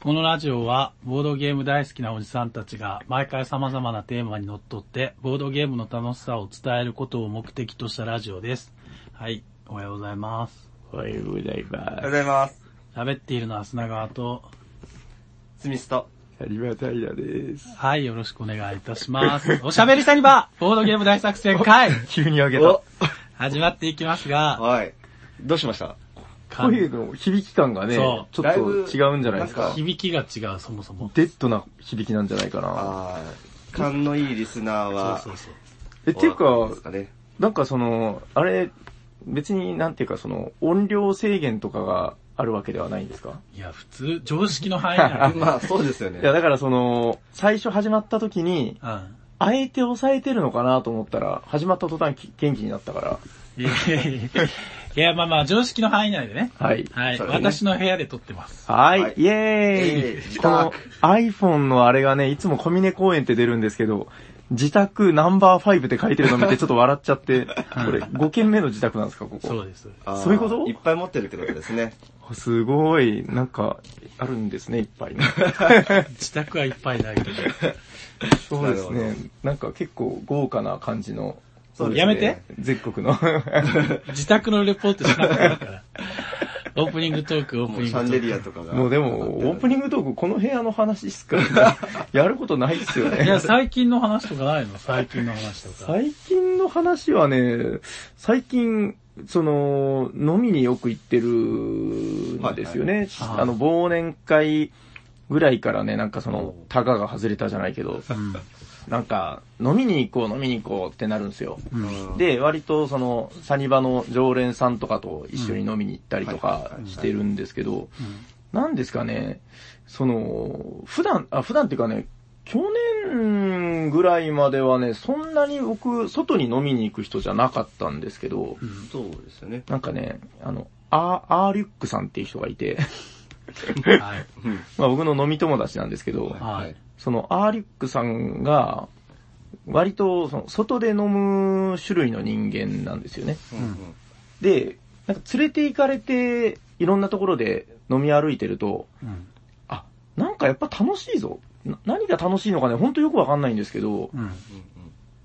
このラジオは、ボードゲーム大好きなおじさんたちが、毎回様々なテーマにのっとって、ボードゲームの楽しさを伝えることを目的としたラジオです。はい、おはようございます。おはようございまおはようございます。喋っているのは砂川と、スミスと。す。サニバタイラです。はい、よろしくお願いいたします。おしゃべりサニバボードゲーム大作戦会 急に上げた。始まっていきますが、はい。どうしました？声の響き感がね、ちそょっと違うんじゃないですか。響きが違う、そもそも。デッドな響きなんじゃないかな。あー、勘のいいリスナーは、そうそうそう。え、っていうかね。なんかその、あれ、別になんていうかその、音量制限とかがあるわけではないんですか？いや、普通、常識の範囲内で、まあ、そうですよね。いや、だからその、最初始まった時に、うん。あえて抑えてるのかなと思ったら、始まった途端き元気になったから。いやいやいやいや、まあまあ、常識の範囲内でね。はい。はい。ね私の部屋で撮ってます。はい、はいイエーイ、えーこの iPhone のあれがね、いつも小峰公園って出るんですけど、自宅ナンバー5って書いてるの見てちょっと笑っちゃって、これ5軒目の自宅なんですか、ここ。そうです。あーそういうこと？いっぱい持ってるってことですね。すごい、なんか、あるんですね、いっぱいね。自宅はいっぱいだけど。そうですなるね。なんか結構豪華な感じの、そうですねやめて。全国の。自宅のレポートしなくていいから。オープニングトーク、オーもプニングトうシャンデリーアとかが。もうでも、オープニングトーク、この部屋の話っすから、やることないっすよク。いや、ね。最近の話とかないの？最近の話とか。最近の話はね、最近、その、飲みによく行ってるんですよね。はいあの、忘年会ぐらいからね、なんかその、タガが外れたじゃないけど、うん。なんか、飲みに行こう、飲みに行こうってなるんですよ。うん。で、割とその、サニバの常連さんとかと一緒に飲みに行ったりとかしてるんですけど、なんですかね、その、普段、あ、普段っていうかね、去年ぐらいまではね、そんなに僕、外に飲みに行く人じゃなかったんですけど、うんそうですよね。なんかね、あの、アー、アーリュックさんっていう人がいて、はい。うん。まあ僕の飲み友達なんですけど、はい。そのアーリュックさんが、割とその外で飲む種類の人間なんですよね。うんうんで、なんか連れて行かれて、いろんなところで飲み歩いてると、うん。あ、なんかやっぱ楽しいぞ。な何が楽しいのかね、ほんとよくわかんないんですけど、うん。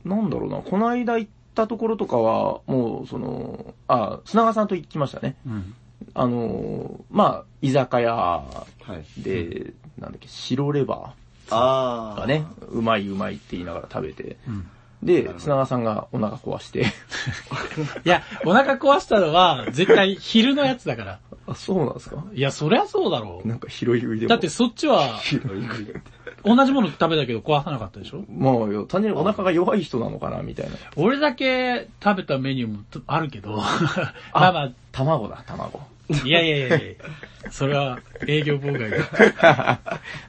なんだろうな、この間行ったところとかは、もう、その、あ、砂川さんと行きましたね。うん。あの、まあ、居酒屋はい。で、なんだっけ、白レバあー。ーがね、うまいうまいって言いながら食べて、うん。で砂川さんがお腹壊して、いや、お腹壊したのは、絶対昼のやつだから。あ、そうなんですか？いや、そりゃそうだろなんか広い食いで。だってそっちは。同じもの食べたけど壊さなかったでしょ？まあよ、単純にお腹が弱い人なのかな、みたいな。俺だけ食べたメニューもあるけど、まあま卵だ、卵。あ、いやいやいやいやそれは営業妨害だ。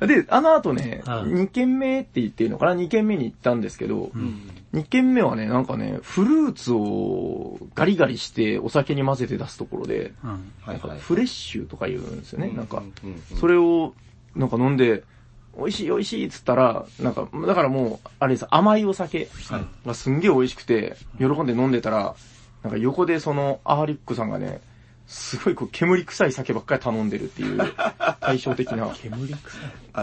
で、あの後ね、うん2軒目って言っていいのかな ?2 軒目に行ったんですけど、うん2軒目はね、なんかね、フルーツをガリガリしてお酒に混ぜて出すところで。フレッシュとか言うんですよね。なんか、うんうんそれを、なんか飲んで、美味しい美味しいっつったら、なんか、だからもう、あれです、甘いお酒がすんげえ美味しくて、喜んで飲んでたら、なんか横でそのアーリックさんがね、すごいこう煙臭い酒ばっかり頼んでるっていう 対照的な、煙臭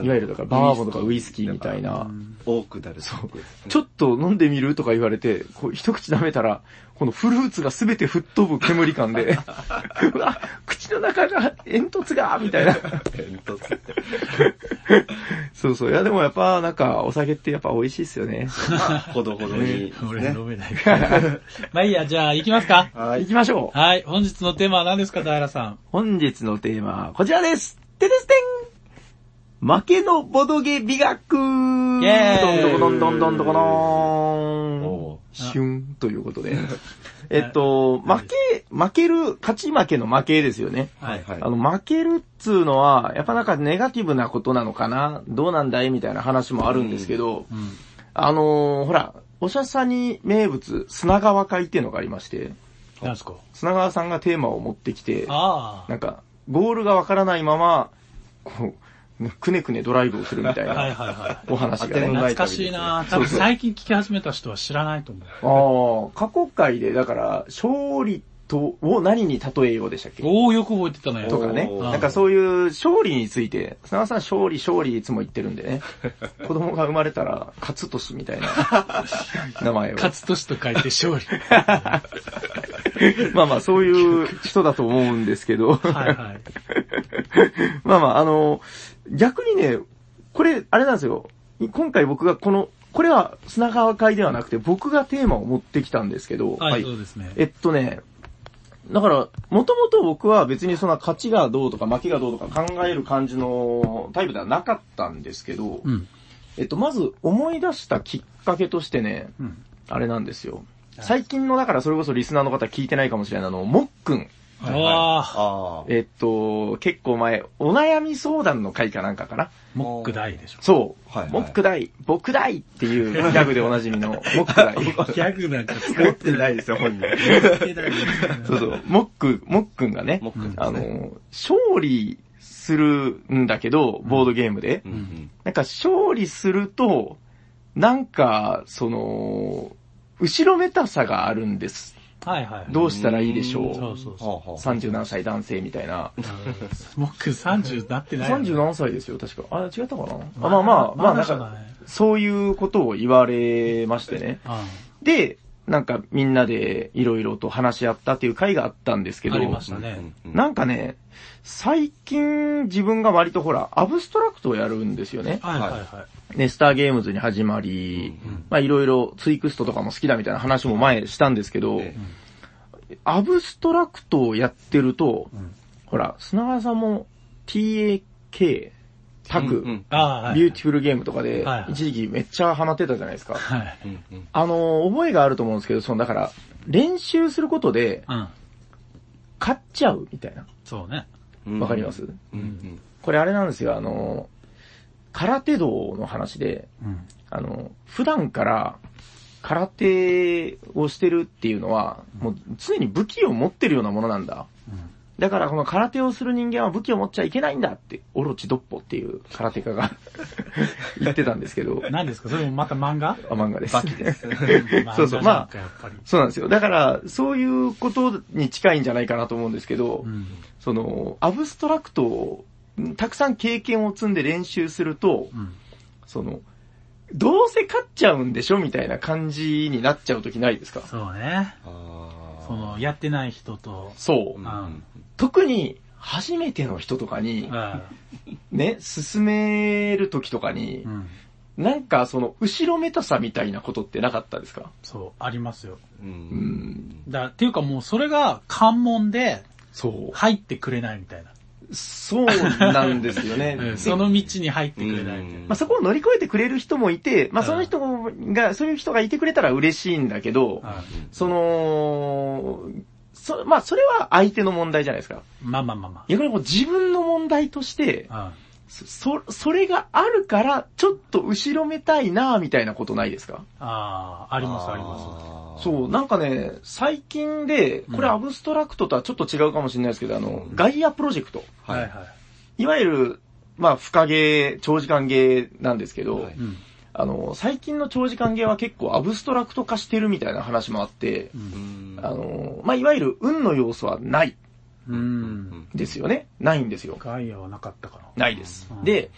い。いわゆるだからバーボンとかウイスキーみたいな、多くなる。そうう。ちょっと飲んでみるとか言われて、こう一口舐めたら、このフルーツがすべて吹っ飛ぶ煙感で、うわ、口の中が煙突が、みたいな。煙突って。そうそう。いやでもやっぱなんかお酒ってやっぱ美味しいっすよね。ほどほどに俺ね。飲めないから。まあいいや、じゃあ行きますか。はい。行きましょう。はい、本日のテーマは何ですか、平さん？本日のテーマはこちらです。てですてん負けのボドゲ美学イェーイどんどこどんどんどんどこどーんおシュンということで。えっと、負け、負ける、勝ち負けの負けですよね。はいはい。あの、負けるっつうのは、やっぱなんかネガティブなことなのかな？どうなんだいみたいな話もあるんですけど、うん。あのーほら、おしゃさに名物、砂川会っていうのがありまして、何ですか？砂川さんがテーマを持ってきて、あなんか、ゴールがわからないまま、こう、くねくねドライブをするみたいあ。はいなはいはお話が懐かしいな多分そうそう最近聞き始めた人は知らないと思う。ああ、過去回で、だから、勝利と、を何に例えようでしたっけ？おー、よく覚えてたね。とかね。おーなんかそういう勝利について、砂川さん勝利勝利いつも言ってるんでね。子供が生まれたら、勝利みたいな 名前を。勝つ年と書いて勝利。まあまあそういう人だと思うんですけど。はいはい。まあまああの、逆にね、これ、あれなんですよ。今回僕がこの、これは砂川会ではなくて僕がテーマを持ってきたんですけど、はい、そうですね。えっとね、だから、もともと僕は別にそんな勝ちがどうとか負けがどうとか考える感じのタイプではなかったんですけど、うん。えっと、まず思い出したきっかけとしてね、うん。あれなんですよ。最近の、だからそれこそリスナーの方聞いてないかもしれないの、もっくん。ああ、ああ。えっと、結構前、お悩み相談の回かなんかかな。モック大でしょ。そう。はいはいモック大、僕大っていうギャグでおなじみの、モック大。ギャグなんか使持ってないですよ、本人。ってない。そうそう、モック、モックンがね、ね。あの、勝利するんだけど、ボードゲームで。うんうん。なんか勝利すると、なんか、その、後ろめたさがあるんです。はいはい。どうしたらいいでしょう？そうそうそはあはあ30何歳男性みたいな。う。モック30なってないよね。30何歳ですよ、確か。あ、違ったかな、まああまあまあ、まあなんか、そういうことを言われましてね。うで、なんかみんなでいろいろと話し合ったっていう回があったんですけど、ありましたね。うんなんかね、最近自分が割とほら、アブストラクトをやるんですよね。はいはいはい。ね、スターゲームズに始まり、うんまあいろいろツイクストとかも好きだみたいな話も前したんですけど、えアブストラクトをやってると、うんほら、砂川さんも TAK、タク、うんうん。ビューティフルゲームとかで一時期めっちゃハマってたじゃないですか。はい。うんうんあの、覚えがあると思うんですけど、その、だから、練習することで、うん。勝っちゃうみたいな。そうね。うん。わかります？これあれなんですよ、あの、空手道の話で、うん。あの、普段から空手をしてるっていうのは、もう常に武器を持ってるようなものなんだ。だからこの空手をする人間は武器を持っちゃいけないんだって、オロチドッポっていう空手家が 言ってたんですけど、何ですか？それもまた漫画？あ漫画です。バキです。そうそう漫画なんかやっぱり。そうなんですよ。だから、そういうことに近いんじゃないかなと思うんですけど、うん。その、アブストラクトを、たくさん経験を積んで練習すると、うん。その、どうせ勝っちゃうんでしょみたいな感じになっちゃうときないですか？そうね。その、やってない人と、そうう。んん特に、初めての人とかにう、ん。ね、進めるときとかにう、ん。なんかその、後ろめたさみたいなことってなかったですか？そう、ありますよ。ううんん。だっていうかもうそれが関門でそう。入ってくれないみたいな。そうなんですよね。うんでその道に入ってくれないみたいな。まあ、そこを乗り越えてくれる人もいて、まあ、その人が、そういう人がいてくれたら嬉しいんだけど、その、そ、まあ、それは相手の問題じゃないですか。まあまあまあま逆にこう自分の問題として、あ。そ、そそれがあるから、ちょっと後ろめたいなみたいなことないですか？うん。ああ、ありますありますそう、なんかね、最近で、これうんアブストラクトとはちょっと違うかもしれないですけど、あの、うんガイアプロジェクト。す。はいはい。いわゆる、まあ、深ゲー、長時間ゲーなんですけど、はいうん。あの、最近の長時間ゲーは結構アブストラクト化してるみたいな話もあってあの、まあ、いわゆる運の要素はないうん。ですよね。ないんですよ。ガイアはなかったかな。ないですうん。で、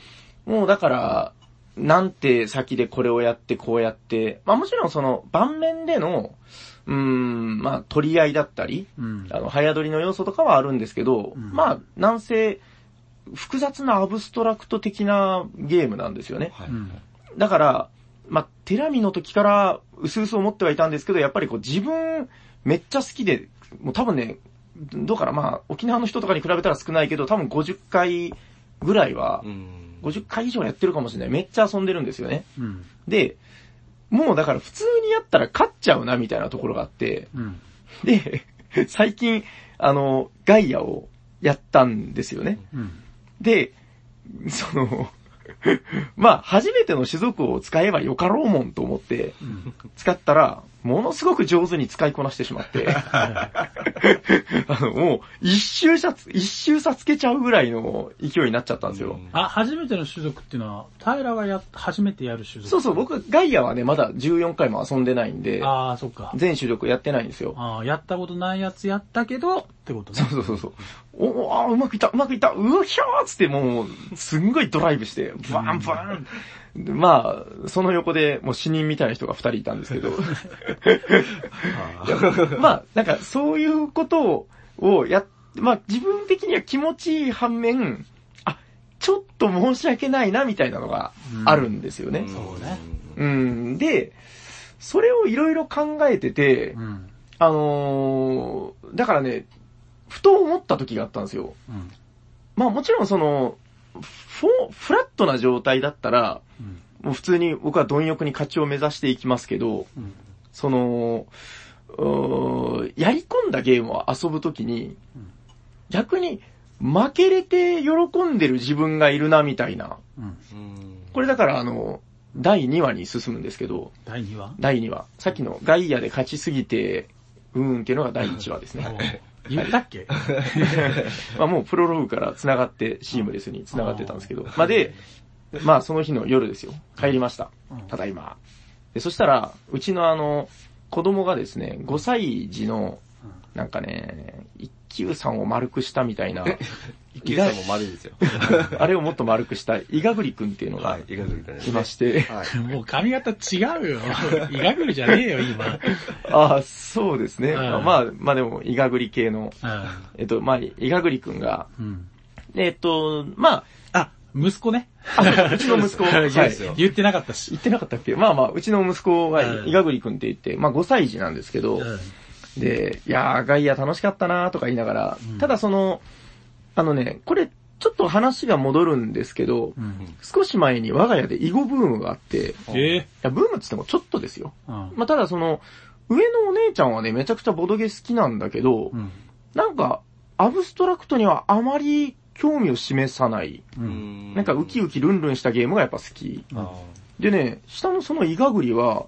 もうだから、なんて先でこれをやってこうやって、まあもちろんその盤面での、うーん、まあ取り合いだったり、うん。あの、早取りの要素とかはあるんですけど、うんまあ、なんせ、複雑なアブストラクト的なゲームなんですよね。はいうん。だから、まあ、テラミの時から、うすうす思ってはいたんですけど、やっぱりこう自分、めっちゃ好きで、もう多分ね、どうかな、まあ、沖縄の人とかに比べたら少ないけど、多分50回ぐらいはう、ん50回以上やってるかもしれない。めっちゃ遊んでるんですよね。うん。で、もうだから普通にやったら勝っちゃうな、みたいなところがあって、うん。で、最近、あの、ガイアをやったんですよね。うん。で、その、まあ、初めての種族を使えばよかろうもんと思って、使ったら、ものすごく上手に使いこなしてしまって、あの、もう、一周差つ、一周差つけちゃうぐらいの勢いになっちゃったんですよ。あ、初めての種族っていうのは、平がや、初めてやる種族？そうそう、僕、ガイアはね、まだ14回も遊んでないんで、ああ、そっか。全種族やってないんですよ。ああ、やったことないやつやったけど、ってことね。そうそうそうそう。おお、あーうまくいった、うまくいった、うひゃーっつってもう、すんごいドライブして、バーンバーン。でまあ、その横でもう死人みたいな人が二人いたんですけど。まあ、なんかそういうことをやっ、まあ自分的には気持ちいい反面、あ、ちょっと申し訳ないなみたいなのがあるんですよね。そうね。うん、で、それをいろいろ考えててう、ん。あのーだからね、ふと思った時があったんですよ。うん。まあもちろんその、フォフラットな状態だったら、うん。もう普通に僕は貪欲に勝ちを目指していきますけど、うん。その、やり込んだゲームを遊ぶときにうん、逆に負けれて喜んでる自分がいるなみたいな。うん。これだからあの、第2話に進むんですけど、第2話？第2話。さっきのガイアで勝ちすぎて、うーんっていうのが第1話ですね。言ったっけ？まあもうプロローグから繋がって、シームレスに繋がってたんですけど。まあで、まあその日の夜ですよ。帰りましたうん。ただいま。で、そしたら、うちのあの、子供がですね、5歳児の、なんかね、一級さんを丸くしたみたいな、一級さんも丸いですよ。あれをもっと丸くした、イガグリ君っていうのがはい、いかがですいまして、はい。もう髪型違うよ。イガグリじゃねえよ、今。あ あ、そうですね。うんまあ、まあでも、イガグリ系の、うえっと、まあ、イガグリ君が、ん。うん。えっと、まあ、あ、息子ね。ううちの息子、はい。言ってなかったし。言ってなかったっけ？まあまあ、うちの息子がうんイガグリ君って言って、まあ5歳児なんですけど、うんで、いやー、ガイア楽しかったなーとか言いながら、うんただその、あのね、これ、ちょっと話が戻るんですけど、うん。少し前に我が家で囲碁ブームがあって、いええや、ブームって言ってもちょっとですよ。うん。まあただその、上のお姉ちゃんはね、めちゃくちゃボドゲ好きなんだけど、うん。なんか、アブストラクトにはあまり興味を示さない、うん。なんかウキウキルンルンしたゲームがやっぱ好き。あでね、下のそのイガグリは、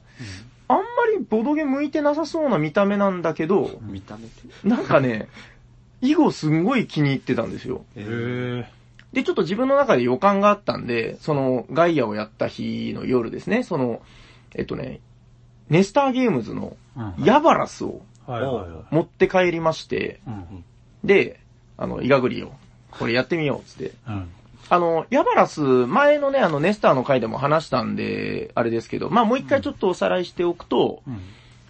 あんまりボドゲ向いてなさそうな見た目なんだけど、ー見た目ってなんかね、囲碁すんごい気に入ってたんですよ。で、ちょっと自分の中で予感があったんで、そのガイアをやった日の夜ですね、その、えっとね、ネスターゲームズのうん。ヤバラスを。持って帰りまして、うん。で、あの、イガグリを、これやってみようっつって。うん。あの、ヤバラス、前のね、あの、ネスターの回でも話したんで、あれですけど、まあもう一回ちょっとおさらいしておくと、うん。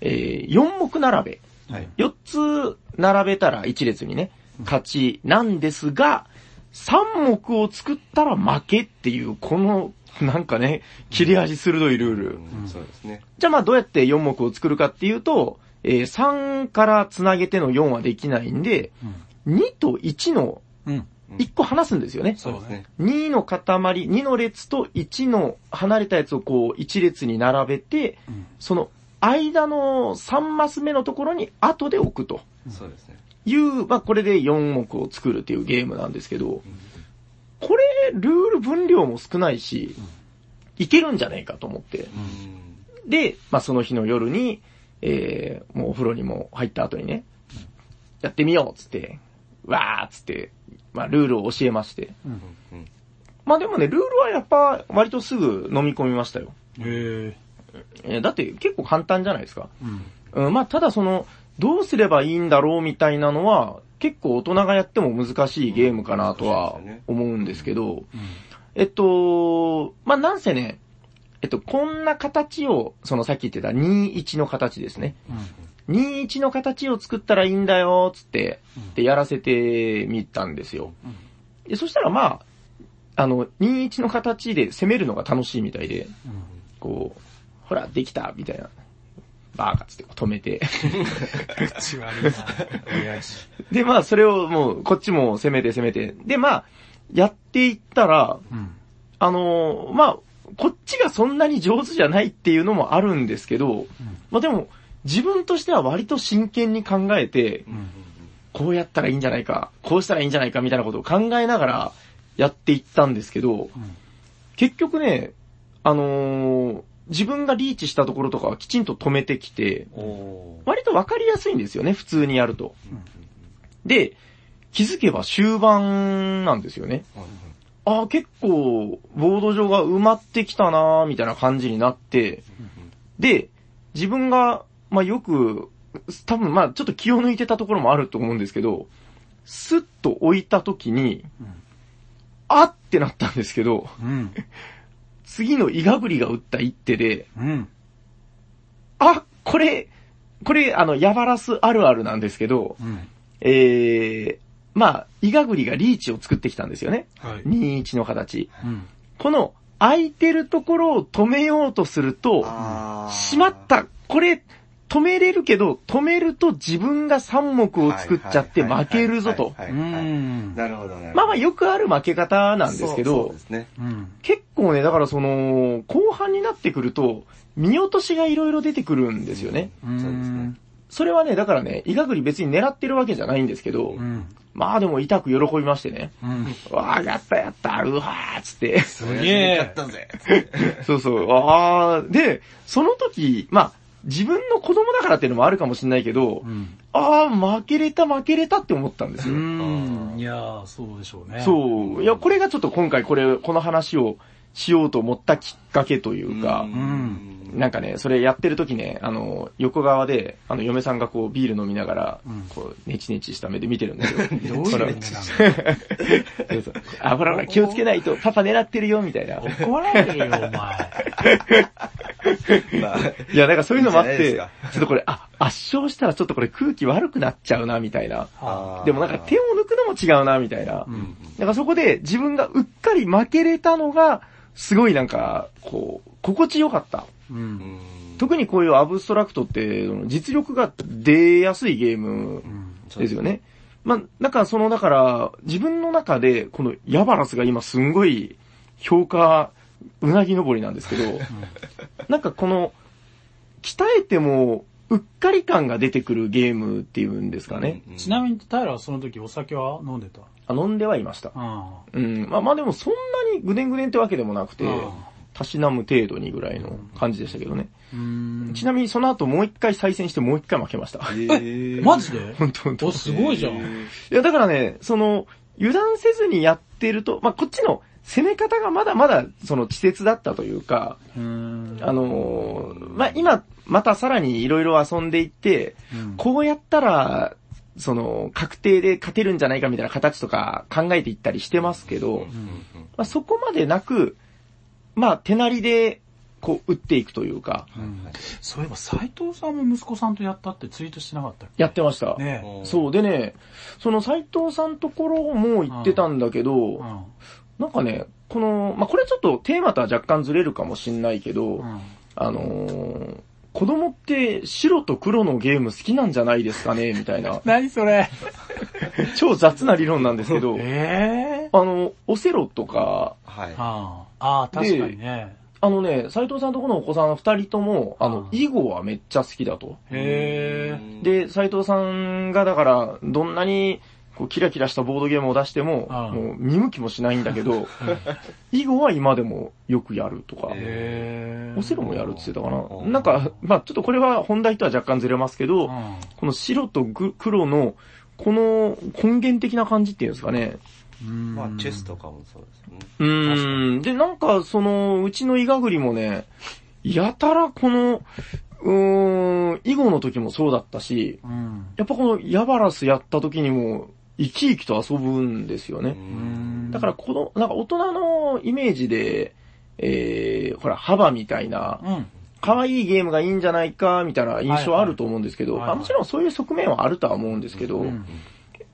えー、4目並べ。はい。4つ並べたら1列にね、勝ちなんですが、3目を作ったら負けっていう、この、なんかね、切れ味鋭いルール。うんそうですね。じゃあまあどうやって4目を作るかっていうと、えー3から繋げての4はできないんで、2と1のうん。1個離すんですよね。そうですね。2の塊、2の列と1の離れたやつをこう1列に並べて、うん。その間の3マス目のところに後で置くとそうですね。いう、まあこれで4目を作るっていうゲームなんですけど、これ、ルール分量も少ないし、いけるんじゃないかと思って。うん。で、まあその日の夜に、えー、もうお風呂にも入った後にね、やってみようっつって、わーっつって、まあルールを教えまして。まあでもね、ルールはやっぱ割とすぐ飲み込みましたよ。へえ。えーだって結構簡単じゃないですか。うん。うん、まあただその、どうすればいいんだろうみたいなのは、結構大人がやっても難しいゲームかなとは思うんですけど、えっと、まあなんせね、えっと、こんな形を、そのさっき言ってた2-1の形ですね。うん。2-1の形を作ったらいいんだよ、つって、うんでやらせてみたんですよ。うんで、そしたらまあ、あの、2-1の形で攻めるのが楽しいみたいで、こう、ほら、できた、みたいな。バーカっつって止めて。口悪いな。で、まあ、それをもう、こっちも攻めて攻めて。で、まあ、やっていったら、うん。あのーまあ、こっちがそんなに上手じゃないっていうのもあるんですけど、まあでも、自分としては割と真剣に考えて、うん。こうやったらいいんじゃないか、こうしたらいいんじゃないかみたいなことを考えながらやっていったんですけど、結局ね、あのー自分がリーチしたところとかはきちんと止めてきて、割とわかりやすいんですよね、普通にやると。で、気づけば終盤なんですよね。ああ、結構、ボード上が埋まってきたなーみたいな感じになって、で、自分が、まあよく、多分まあちょっと気を抜いてたところもあると思うんですけど、スッと置いた時に、あってなったんですけど、うん。次のイガグリが打った一手で、うん。あ、これ、これ、あの、ヤバラスあるあるなんですけど、うん。えー、まあ、イガグリがリーチを作ってきたんですよね。はい。2-1の形。うん。この、空いてるところを止めようとすると、しまったこれ、止めれるけど、止めると自分が3目を作っちゃって負けるぞと。なるほど、なるほど。まあまあよくある負け方なんですけどで、すね。うん。結構ね、だからその、後半になってくると、見落としがいろいろ出てくるんですよね。うん。そうですね。それはね、だからね、イガグリ別に狙ってるわけじゃないんですけど、うん。まあでも痛く喜びましてね。うん。わあ、やったやった、うわーっつって。すげえ。やったぜ。そうそう、あー、で、その時、まあ、自分の子供だからっていうのもあるかもしれないけど、うん。あー、負けれた負けれたって思ったんですうよ。ん。いやー、そうでしょうね。そう。いや、これがちょっと今回これ、この話をしようと思ったきっかけというか、んなんかね、それやってる時ね、あの、横側で、あの、嫁さんがこう、ビール飲みながらうん、こう、ネチネチした目で見てるんですよ。どういう意味な そうそうあ、ほらほら、気をつけないと、パパ狙ってるよ、みたいな。の怒られるよ、お前。まあ、いや、なんかそういうのもあってちょっとこれ、あ、圧勝したらちょっとこれ空気悪くなっちゃうな、みたいな。でもなんか手を抜くのも違うな、みたいな。うん。だからそこで自分がうっかり負けれたのが、すごいなんか、こう、心地よかった。う。うんん特にこういうアブストラクトって、実力が出やすいゲームうん。ですよね。まあ、なんかその、だから、自分の中で、このヤバラスが今すんごい評価、うなぎ登りなんですけど、なんかこの、鍛えても、うっかり感が出てくるゲームっていうんですかね。ちなみに、平はその時お酒は飲んでた？あ、飲んではいました。あうん。まあまあでもそんなにぐでんぐでんってわけでもなくて、あたしなむ程度にぐらいの感じでしたけどね。うん。ちなみにその後もう一回再戦してもう一回負けました。えー マジで？本当本当お、すごいじゃん。いや、だからね、その、油断せずにやってると、まあ、こっちの攻め方がまだまだ、その、稚拙だったというか、うん。あのーまあ、今、またさらに色々遊んでいって、うんこうやったら、その、確定で勝てるんじゃないかみたいな形とか考えていったりしてますけど、まあ、そこまでなく、まあ、手なりで、こう、打っていくというか、うんそういえば斎藤さんも息子さんとやったってツイートしてなかったっけ？やってました。ねそう、でね、その斎藤さんところも言ってたんだけど、え。うん。なんかね、この、まあ、これちょっとテーマとは若干ずれるかもしんないけど、うん。あのー子供って白と黒のゲーム好きなんじゃないですかね？みたいな、何それ？超雑な理論なんですけど、ええあの、オセロとか、はい。ああ、ああ、確かにね。あのね、斎藤さんとこのお子さん二人とも、あのあ、囲碁はめっちゃ好きだと。へえ。で、斎藤さんがだから、どんなに、こう、キラキラしたボードゲームを出しても、ああもう見向きもしないんだけど、囲碁は今でもよくやるとか、へえ。オセロもやるって言ってたかな。うんなんか、まあちょっとこれは本題とは若干ずれますけど、うん。この白とぐ黒の、この根源的な感じっていうんですかね。うんまあ、チェスとかもそうですよね。うーん。で、なんか、その、うちのイガグリもね、やたらこの、うーん、囲碁の時もそうだったし、うん。やっぱこのヤバラスやった時にも、生き生きと遊ぶんですよね。うんだから、この、なんか大人のイメージで、えー、ほら、幅みたいな、うん。可愛いゲームがいいんじゃないか、みたいな印象あると思うんですけど、はいはいまあもちろんそういう側面はあるとは思うんですけど、うん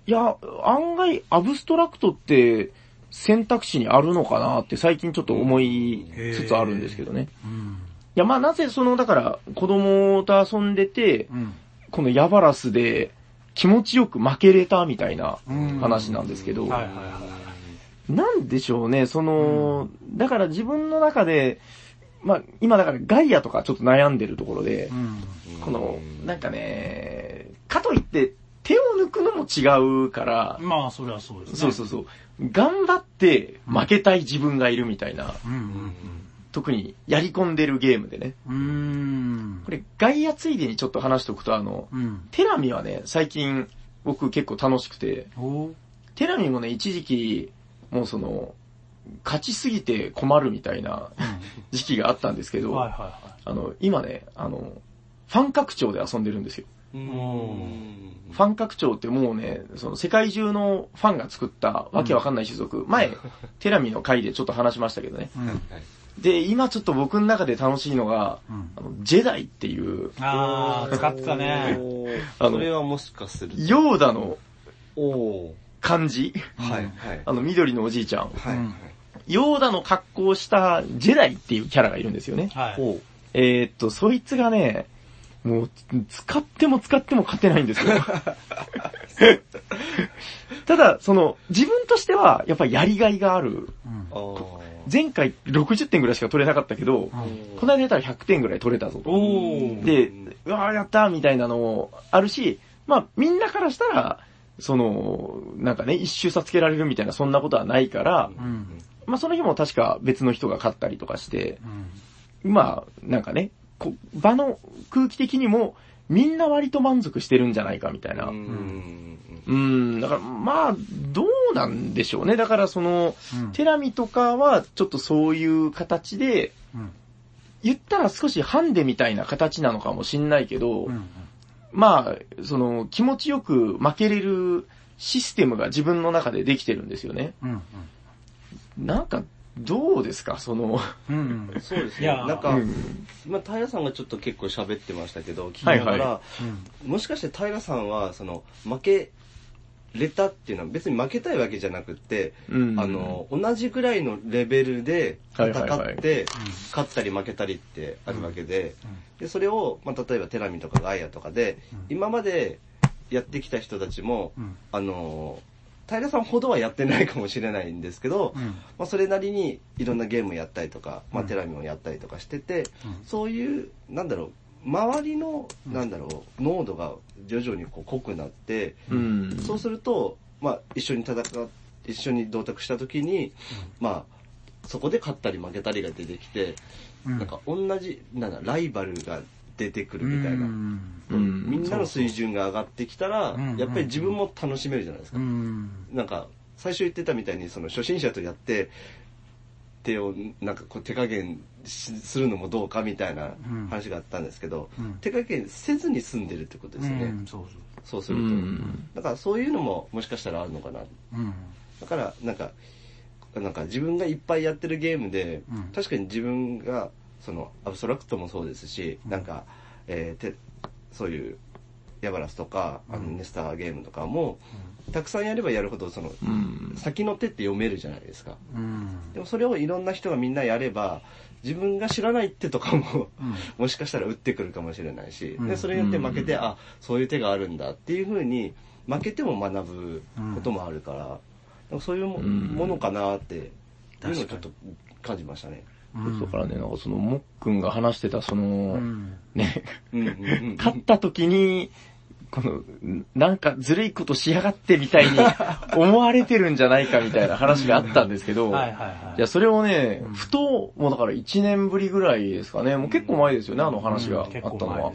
いや、案外、アブストラクトって選択肢にあるのかなって最近ちょっと思いつつあるんですけどね。うん。いや、まあなぜその、だから、子供と遊んでて、うん。このヤバラスで気持ちよく負けれたみたいなうん話なんですけど。なんでしょうね、その、だから自分の中で、まあ今だからガイアとかちょっと悩んでるところで、うん。この、なんかね、かといって手を抜くのも違うから、まあ、それはそうですね。そうそうそう。頑張って負けたい自分がいるみたいな、うんうん特にやり込んでるゲームでね。うん。うーん。これ、外野ついでにちょっと話しておくと、あの、うん。テラミはね、最近僕結構楽しくて、おーテラミもね、一時期、もうその、勝ちすぎて困るみたいな時期があったんですけど、はいはいはあの、今ね、あの、ファン拡張で遊んでるんですよ。うんファン拡張ってもうね、その世界中のファンが作ったわけわかんない種族、前、テラミの回でちょっと話しましたけどね。い。うん。はいで、今ちょっと僕の中で楽しいのが、うんあの、ジェダイっていう、あー、使ってたね。おーあのそれはもしかすると。ヨーダのおー漢字、はい、はい。あの、緑のおじいちゃん。はい、うんはい。ヨーダの格好をしたジェダイっていうキャラがいるんですよね。はい。おうえーっと、そいつがね、もう、使っても使っても勝てないんですよ。ただ、その、自分としては、やっぱりやりがいがある。うんあー前回60点ぐらいしか取れなかったけど、この間やったら100点ぐらい取れたぞと。で、うわーやったーみたいなのもあるし、まあ、みんなからしたら、その、なんかね、一周差つけられるみたいな、そんなことはないから、うん。まあ、その日も確か別の人が勝ったりとかして、うん。まあ、なんかね、こ場の空気的にも、みんな割と満足してるんじゃないかみたいな。ううんん。ん、だから、まあ、どうなんでしょうね。だからその、うんテラミとかは、ちょっとそういう形で、うん。言ったら少しハンデみたいな形なのかもしんないけど、うん。まあ、その、気持ちよく負けれるシステムが自分の中でできてるんですよね。うん。なんか、どうですか？その、うん。うん。そうですね。なんか、うん。今、平さんがちょっと結構喋ってましたけど、聞きながら、はいはもしかして平さんは、その、負けれたっていうのは別に負けたいわけじゃなくって、うん。あの、同じぐらいのレベルで戦って、はいはい。はい勝ったり負けたりってあるわけで、で、それを、まあ、例えばテラミとかガイアとかで、うん。今までやってきた人たちも、うん。あの、平さんほどはやってないかもしれないんですけど、うん。まあ、それなりにいろんなゲームをやったりとか、まあ、うんテラミもやったりとかしてて、うんそういう、なんだろう、周りの、なんだろう、濃度が徐々にこう濃くなって、うん。そうすると、まあ、一緒に戦っ、一緒に同卓した時に、まあ、そこで勝ったり負けたりが出てきて、うんなんか同じ、なんだ、ライバルが出てくるみたいな。うん。うんみんなの水準が上がってきたらうん、やっぱり自分も楽しめるじゃないですかう。ん。なんか、最初言ってたみたいに、その初心者とやって、手を、なんかこう手加減しするのもどうかみたいなうん話があったんですけど、うん手加減せずに済んでるってことですね。うんそううそうすると。ん。だからそういうのももしかしたらあるのかな。うん。だから、なんか、なんか自分がいっぱいやってるゲームで、うん確かに自分が、その、アブストラクトもそうですし、うんなんか、えーて、そういう、ヤバラスとか、あのうんネスターゲームとかも、たくさんやればやるほど、その、うん。先の手って読めるじゃないですか。うん。でもそれをいろんな人がみんなやれば、自分が知らない手とかも、うん。もしかしたら打ってくるかもしれないし、うんで、それによって負けて、うんあ、そういう手があるんだっていうふうに、負けても学ぶこともあるから、でもそういうものかなっていうのをちょっと感じましたね。うんだからね、なんかその、もっくんが話してたその、うん。ね。勝った時に、この、なんかずるいことしやがってみたいに 思われてるんじゃないかみたいな話があったんですけど、はいはいはい。いや、それをねうん、ふと、もうだから1年ぶりぐらいですかね、もう結構前ですよね、あの話があうんったのは。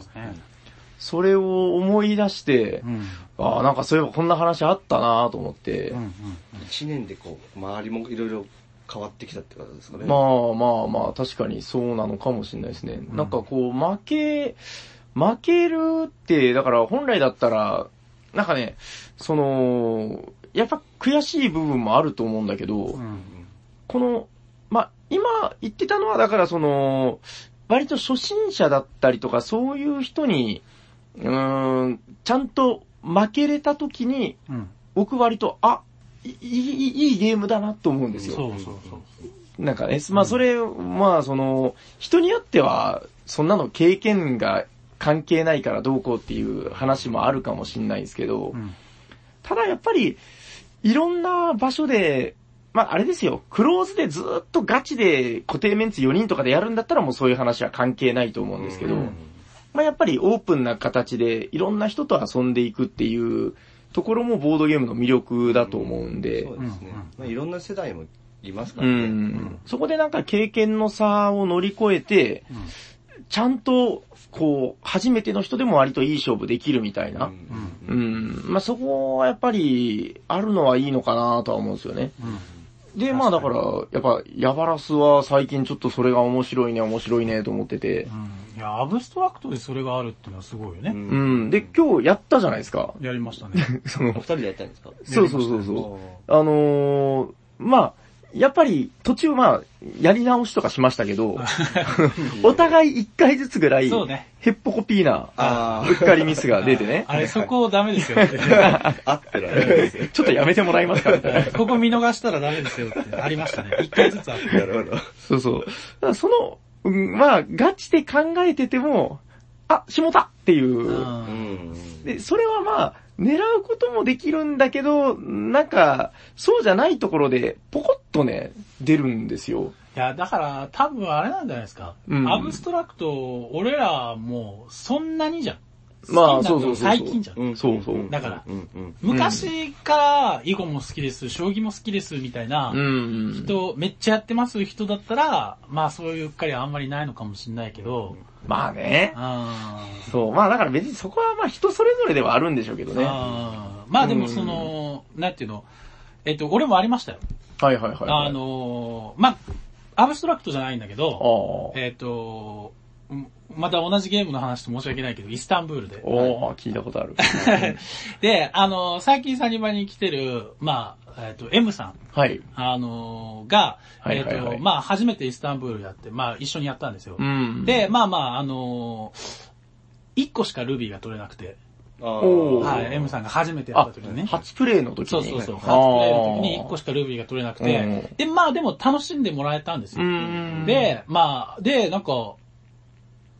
それを思い出してう、ん。ああ、なんかそういえばこんな話あったなと思ってうん、うん一年でこう、周りもいろいろ変わってきたってことですかね。まあまあまあ、確かにそうなのかもしれないですね。んなんかこう、負け、負けるって、だから本来だったら、なんかね、その、やっぱ悔しい部分もあると思うんだけど、うん。この、まあ、今言ってたのは、だからその、割と初心者だったりとか、そういう人に、うーん、ちゃんと負けれた時に、うん。僕割と、あ、いいいいいゲームだなと思うんですよ。そうそうそう。なんかね、まあそれ、まあその、人によっては、そんなの経験が関係ないからどうこうっていう話もあるかもしれないですけど、うん。ただやっぱり、いろんな場所で、まああれですよ、クローズでずっとガチで固定メンツ4人とかでやるんだったらもうそういう話は関係ないと思うんですけど、うんまあやっぱりオープンな形でいろんな人と遊んでいくっていうところもボードゲームの魅力だと思うんで、そうですね。まあいろんな世代もいますかうらね。ん。そこでなんか経験の差を乗り越えて、うんちゃんと、こう、初めての人でも割といい勝負できるみたいな。うんううんん。まあ、そこはやっぱり、あるのはいいのかなとは思うんですよね。うんで、まあだから、やっぱ、ヤバラスは最近ちょっとそれが面白いね、面白いねと思ってて。うんいや、アブストラクトでそれがあるっていうのはすごいよね。うんうん。で、今日やったじゃないですか。やりましたね。そのお二、人でやったんですか？そうそうそうそう。あのー、まあ、やっぱり途中まあ、やり直しとかしましたけど、お互い一回ずつぐらい、そうねヘッポコピーな、あうっかりミスが出てね、あれ、そこダメですよ って。あ、あってられないですよ。ちょっとやめてもらいますかみたいな。ここ見逃したらダメですよってありましたね。一回ずつあって。なるほど。そうそう。だからその、うんまあ、ガチで考えてても、あ、下田っていう。で、それはまあ、狙うこともできるんだけど、なんか、そうじゃないところで、ポコッとね、出るんですよ。いや、だから、多分あれなんじゃないですか。うんアブストラクト、俺らもう、そんなにじゃん。まあそうそうそう最近じゃん。うんそうそうだからうんうん。昔から、囲碁も好きです、将棋も好きです、みたいなうん。人、めっちゃやってます人だったら、まあそういううっかりはあんまりないのかもしれないけど、まあね。あそう。まあだから別にそこはまあ人それぞれではあるんでしょうけどね。まあでもその、なんていうの、えっと、俺もありましたよ。いはいはい。あ、のー、まあ、アブストラクトじゃないんだけど、ああ。えっ、と、うんまた同じゲームの話と申し訳ないけど、イスタンブールで。おー、聞いたことある。で、あの、最近サニバに来てる、まあ、えっ、と、M さん、はい。あのが、はいはいはいえっ、と、まあ、初めてイスタンブールやって、まあ、一緒にやったんですよ。うん。で、まあまあ、あの一個しかルビーが取れなくて、はい、M さんが初めてやっあた時にね。初プレイの時に。そうそうそう。初プレイの時に1個しかルビーが取れなくて、うんで、まあでも楽しんでもらえたんですうよ。ん。で、まあ、で、なんか、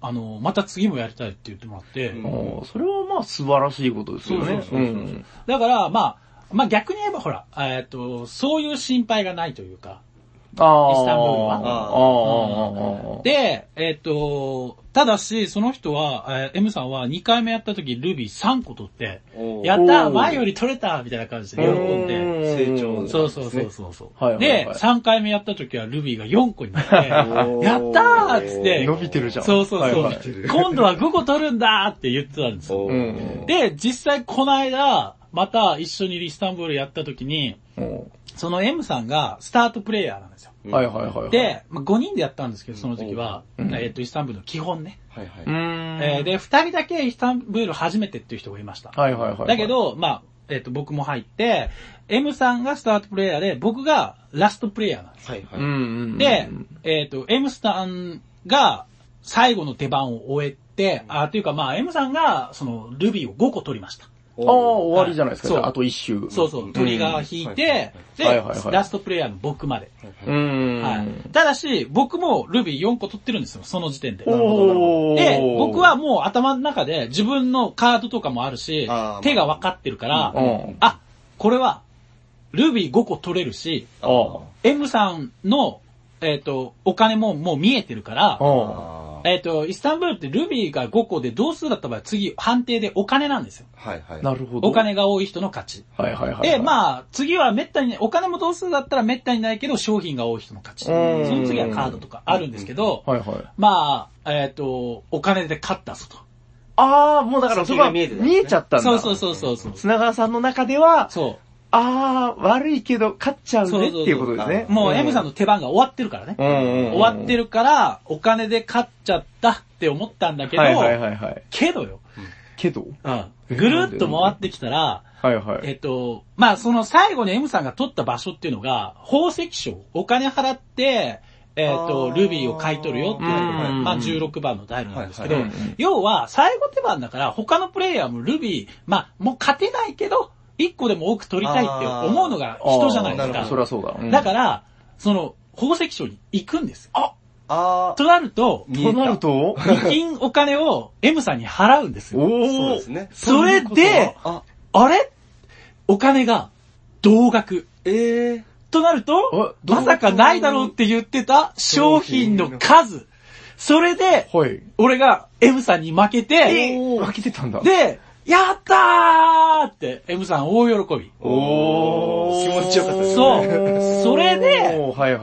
あの、また次もやりたいって言ってもらって、うん。それはまあ素晴らしいことですよね。そうそうそうそう。うん。だから、まあ、まあ逆に言えばほら、えっと、そういう心配がないというか、ああ。イスタンブールは。ああああああ。で、えっと、ただし、その人は、えー M さんは2回目やった時ルビー3個取って、やった前より取れたみたいな感じで喜んで、成長そうそうそうそうそう、はいはいで、はい。3回目やった時はルビーが4個になって、おやーったーっつって、伸びてるじゃん。そうそうそう、はいはい。今度は5個取るんだって言ってたんですよ。で、実際この間、また一緒にイスタンブールやった時に、うんその M さんがスタートプレイヤーなんですよ。はいはいはいはい。で、まあ、5人でやったんですけど、その時は、うんえっ、と、イスタンブールの基本ね。はいはい。えーで、2人だけイスタンブール初めてっていう人がいました。はいはいはい。だけ、ど、まあ、えっ、と、僕も入って、M さんがスタートプレイヤーで、僕がラストプレイヤーなんです。はいはい。うんうん。で、えっ、と、M さんが最後の手番を終えて、あ、というかまあ、M さんが、その、ルビーを5個取りました。ああ、終わりじゃないですか。そうああと一周。そうそう、トリガー引いて、で、はいはいはいラストプレイヤーの僕まで。うーん。はい。ただし、僕もルビー4個取ってるんですよ、その時点で。おーで、僕はもう頭の中で自分のカードとかもあるしあー、手が分かってるから、うん。あ、これは、ルビー5個取れるし、ああ。M さんの、えっ、と、お金ももう見えてるから、ああーえっ、と、イスタンブールってルビーが5個で同数だった場合、次判定でお金なんですよ。はいはい。あ。なるほど。お金が多い人の勝ち。はいはいはい。で、あ、まあ、次はめったに、お金も同数だったらめったにないけど、商品が多い人の勝ち。そうんの次はカードとかあるんですけど、はいはい。まあ、えっ、と、お金で勝ったぞと。ああ、もうだからそこが見え見えちゃったんだ。そうそうそうそうそう。砂川さんの中では、そああ、悪いけど勝っちゃうねっていうことですね。う。もう M さんの手番が終わってるからね。終わってるから、お金で勝っちゃったって思ったんだけど、はいはいはいはい。けどよ、けど？うん。ぐるっと回ってきたら、はいはい。えっと、まあその最後に M さんが取った場所っていうのが、宝石商。お金払って、えっールビーを買い取るよっていうのが、うんまあ16番のダイルなんですけど要は最後手番だから他のプレイヤーもルビー、まあもう勝てないけど、1個でも多く取りたいって思うのが人じゃないですかあーそ。りゃそうだ。うんだから、その、宝石商に行くんですよ。あとなると、となると、二金お金を M さんに払うんですよ。おー、そうおですね。それで、あ、あれ？お金が同額。ええとなるとあ、まさかないだろうって言ってた商品の数。それで、はい。俺が M さんに負けて、負けてたんだ。で、やったー M さん大喜び。おー。気持ちよかったですねそう。それで、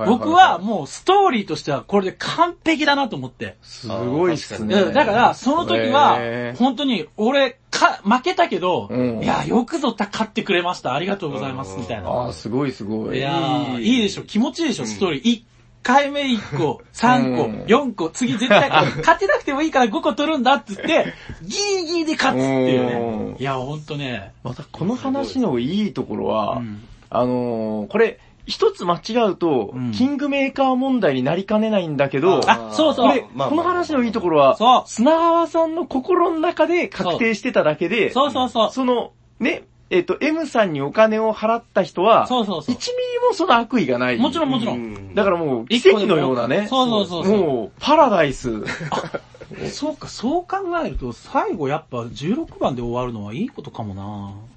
僕はもうストーリーとしてはこれで完璧だなと思って。すごいっすうね。んだから、その時は本当に、俺、か、負けたけど、うんいや、よくぞ勝ってくれました。ありがとうございます。うんみたいな。あー、すごいすごい。いやーいいでしょ。気持ちいいでしょ、ストーリー。1回目1個、3個、うん。4個、次絶対、勝てなくてもいいから5個取るんだって言って、ギリギリで勝つっていううん。ね。いや、ほんとね。またこの話のいいところは、うん。あのー、これ、一つ間違うと、うん。キングメーカー問題になりかねないんだけど、あそうそう。これ、まあこの話のいいところは、そう。砂川さんの心の中で確定してただけで、そうそうそう。その、ね、えっ、と、M さんにお金を払った人は、そうそうそう1ミリもその悪意がない。もちろんもちろん。うんだからもう、奇跡のようなね。そうそうそうそう。もう、パラダイス。そうか、そう考えると、最後やっぱ16番で終わるのはいいことかもなあ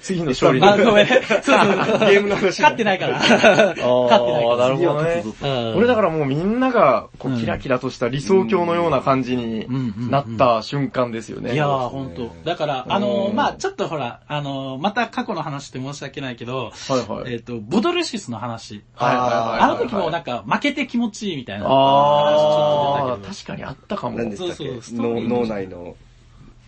次の勝利あ、ごめん。そうそうそう。ゲームの話勝ってないから。勝ってないから。なるほどね。うんこれだからもうみんなが、こう、うんキラキラとした理想郷のような感じになった瞬間ですよね。いやー、ほんと。だから、あのー、うんまあちょっとほら、あのー、また過去の話って申し訳ないけど、はいはい。えっと、ボドルシスの話。はいはいはいはい。あの時もなんか、負けて気持ちいいみたいな話ちあょあっと出たけど、確かにあったかも。何でしたっそうそうけストーリー脳脳内の、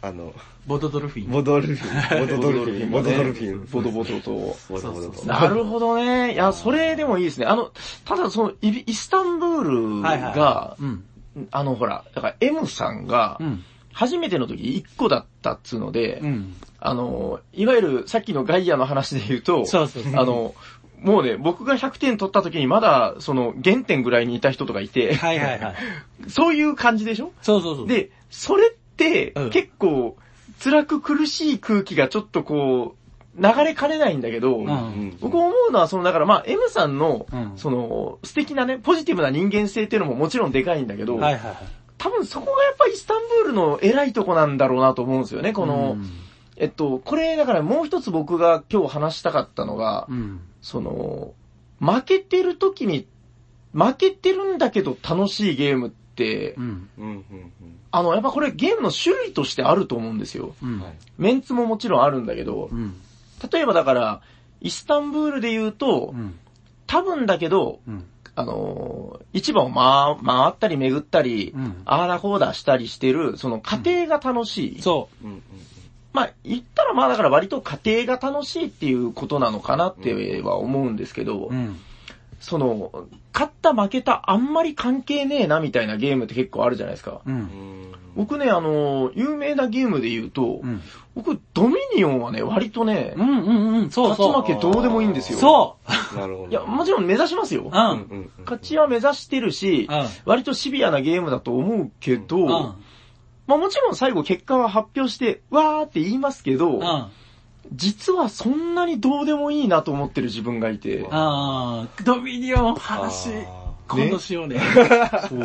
あの、ボドドルフィン。ボドルフィン、ボドドルフィン、ボドドルフィン。ボトボトと。ボドボドと。なるほどね。いや、それでもいいですね。あの、ただその、イスタンブールはいはいが、うん。あのほら、だから M さんがう、ん。初めての時1個だったっつうのでう、ん。あの、いわゆるさっきのガイアの話で言うと、そうそうそう。あの、もうね、僕が100点取った時にまだ、その、原点ぐらいにいた人とかいて、はいはいはい。そういう感じでしょ？そうそうそう。、で、それってうん、結構、辛く苦しい空気がちょっとこう、流れかねないんだけど、うんうん僕思うのは、その、だからまあ、M さんの、うんその、素敵なね、ポジティブな人間性っていうのももちろんでかいんだけど、はいはいはい。多分そこがやっぱイスタンブールの偉いとこなんだろうなと思うんですよね、この、うんえっと、これだからもう一つ僕が今日話したかったのが、うん。その、負けてる時に、負けてるんだけど楽しいゲームっあの、やっぱこれゲームの種類としてあると思うんですよ。メンツももちろんあるんだけどう、ん。例えばだから、イスタンブールで言うとう、ん。多分だけど、うん。あのー、市場を回回ったり巡ったり、うん。あーだこうだしたりしてる、その過程が楽しい。そうんうんまあ、言ったらまあだから割と過程が楽しいっていうことなのかなっては思うんですけど、う。うん。その、勝った負けたあんまり関係ねえなみたいなゲームって結構あるじゃないですか。う。うんん僕ね、あの、有名なゲームで言うと、うん。僕、ドミニオンはね、割とねう、んうんうん。そうそう。勝ち負けどうでもいいんですよ。そう。なるほど。いや、もちろん目指しますよ。うん。勝ちは目指してるし、うん。割とシビアなゲームだと思うけど、うん。まあもちろん最後結果は発表して、わーって言いますけど、うん。実はそんなにどうでもいいなと思ってる自分がいて、あードミニオン話、あ今度しようね。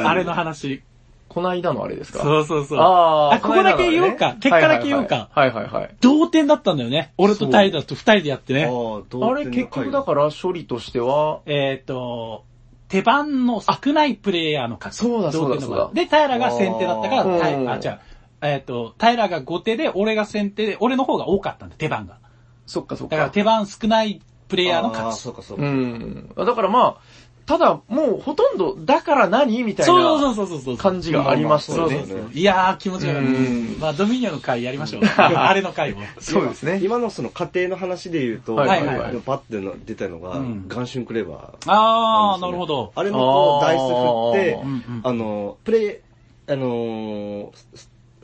あれの話。この間のあれですか？そうそうそう。あーあここだけ言おうか結果だけ言おうかはいはいはい。はいはいはい同点だったんだよね。俺とタイダと二人でやってーね。あれ結局だから処理としては、えっ、と、手番の少ないプレイヤーの勝ち。そうだそうだ同点のそうだ場合で、平が先手だったから、タイあ、違う。えっ、と、平が後手で、俺が先手で、俺の方が多かったんだ、手番が。そっかそっか。だから手番少ないプレイヤーのあー勝ち。そうかそううか。ん。だからまあ、ただもうほとんど、だから何みたいそうなそうそうそうそう。感じがありましたよねそうそう。そういやー、気持ちがよかったうんまあ、ドミニオンの回やりましょう。あれの回を。そうですね。今のその家庭の話で言うと、はいはいはいパッての出たのが、うんガンシュンクレバー。あー、なるほど。あれもこう、ダイス振ってあの、プレイ、あのー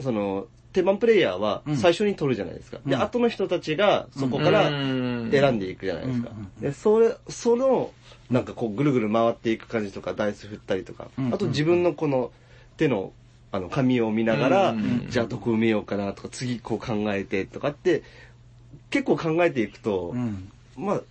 そその、手番プレイヤーはうん。最初に取るじゃないですか。で、うん。後の人たちがそこから選選んでいくじゃないですか。で、それ、その、なんかこう、ぐるぐる回っていく感じとか、ダイス振ったりとかあと自分のこの手の、あの、紙を見ながらうん、じゃあどこ埋めようかなとか、次こう考えてとかって、結構考えていくとう、ん。まあ、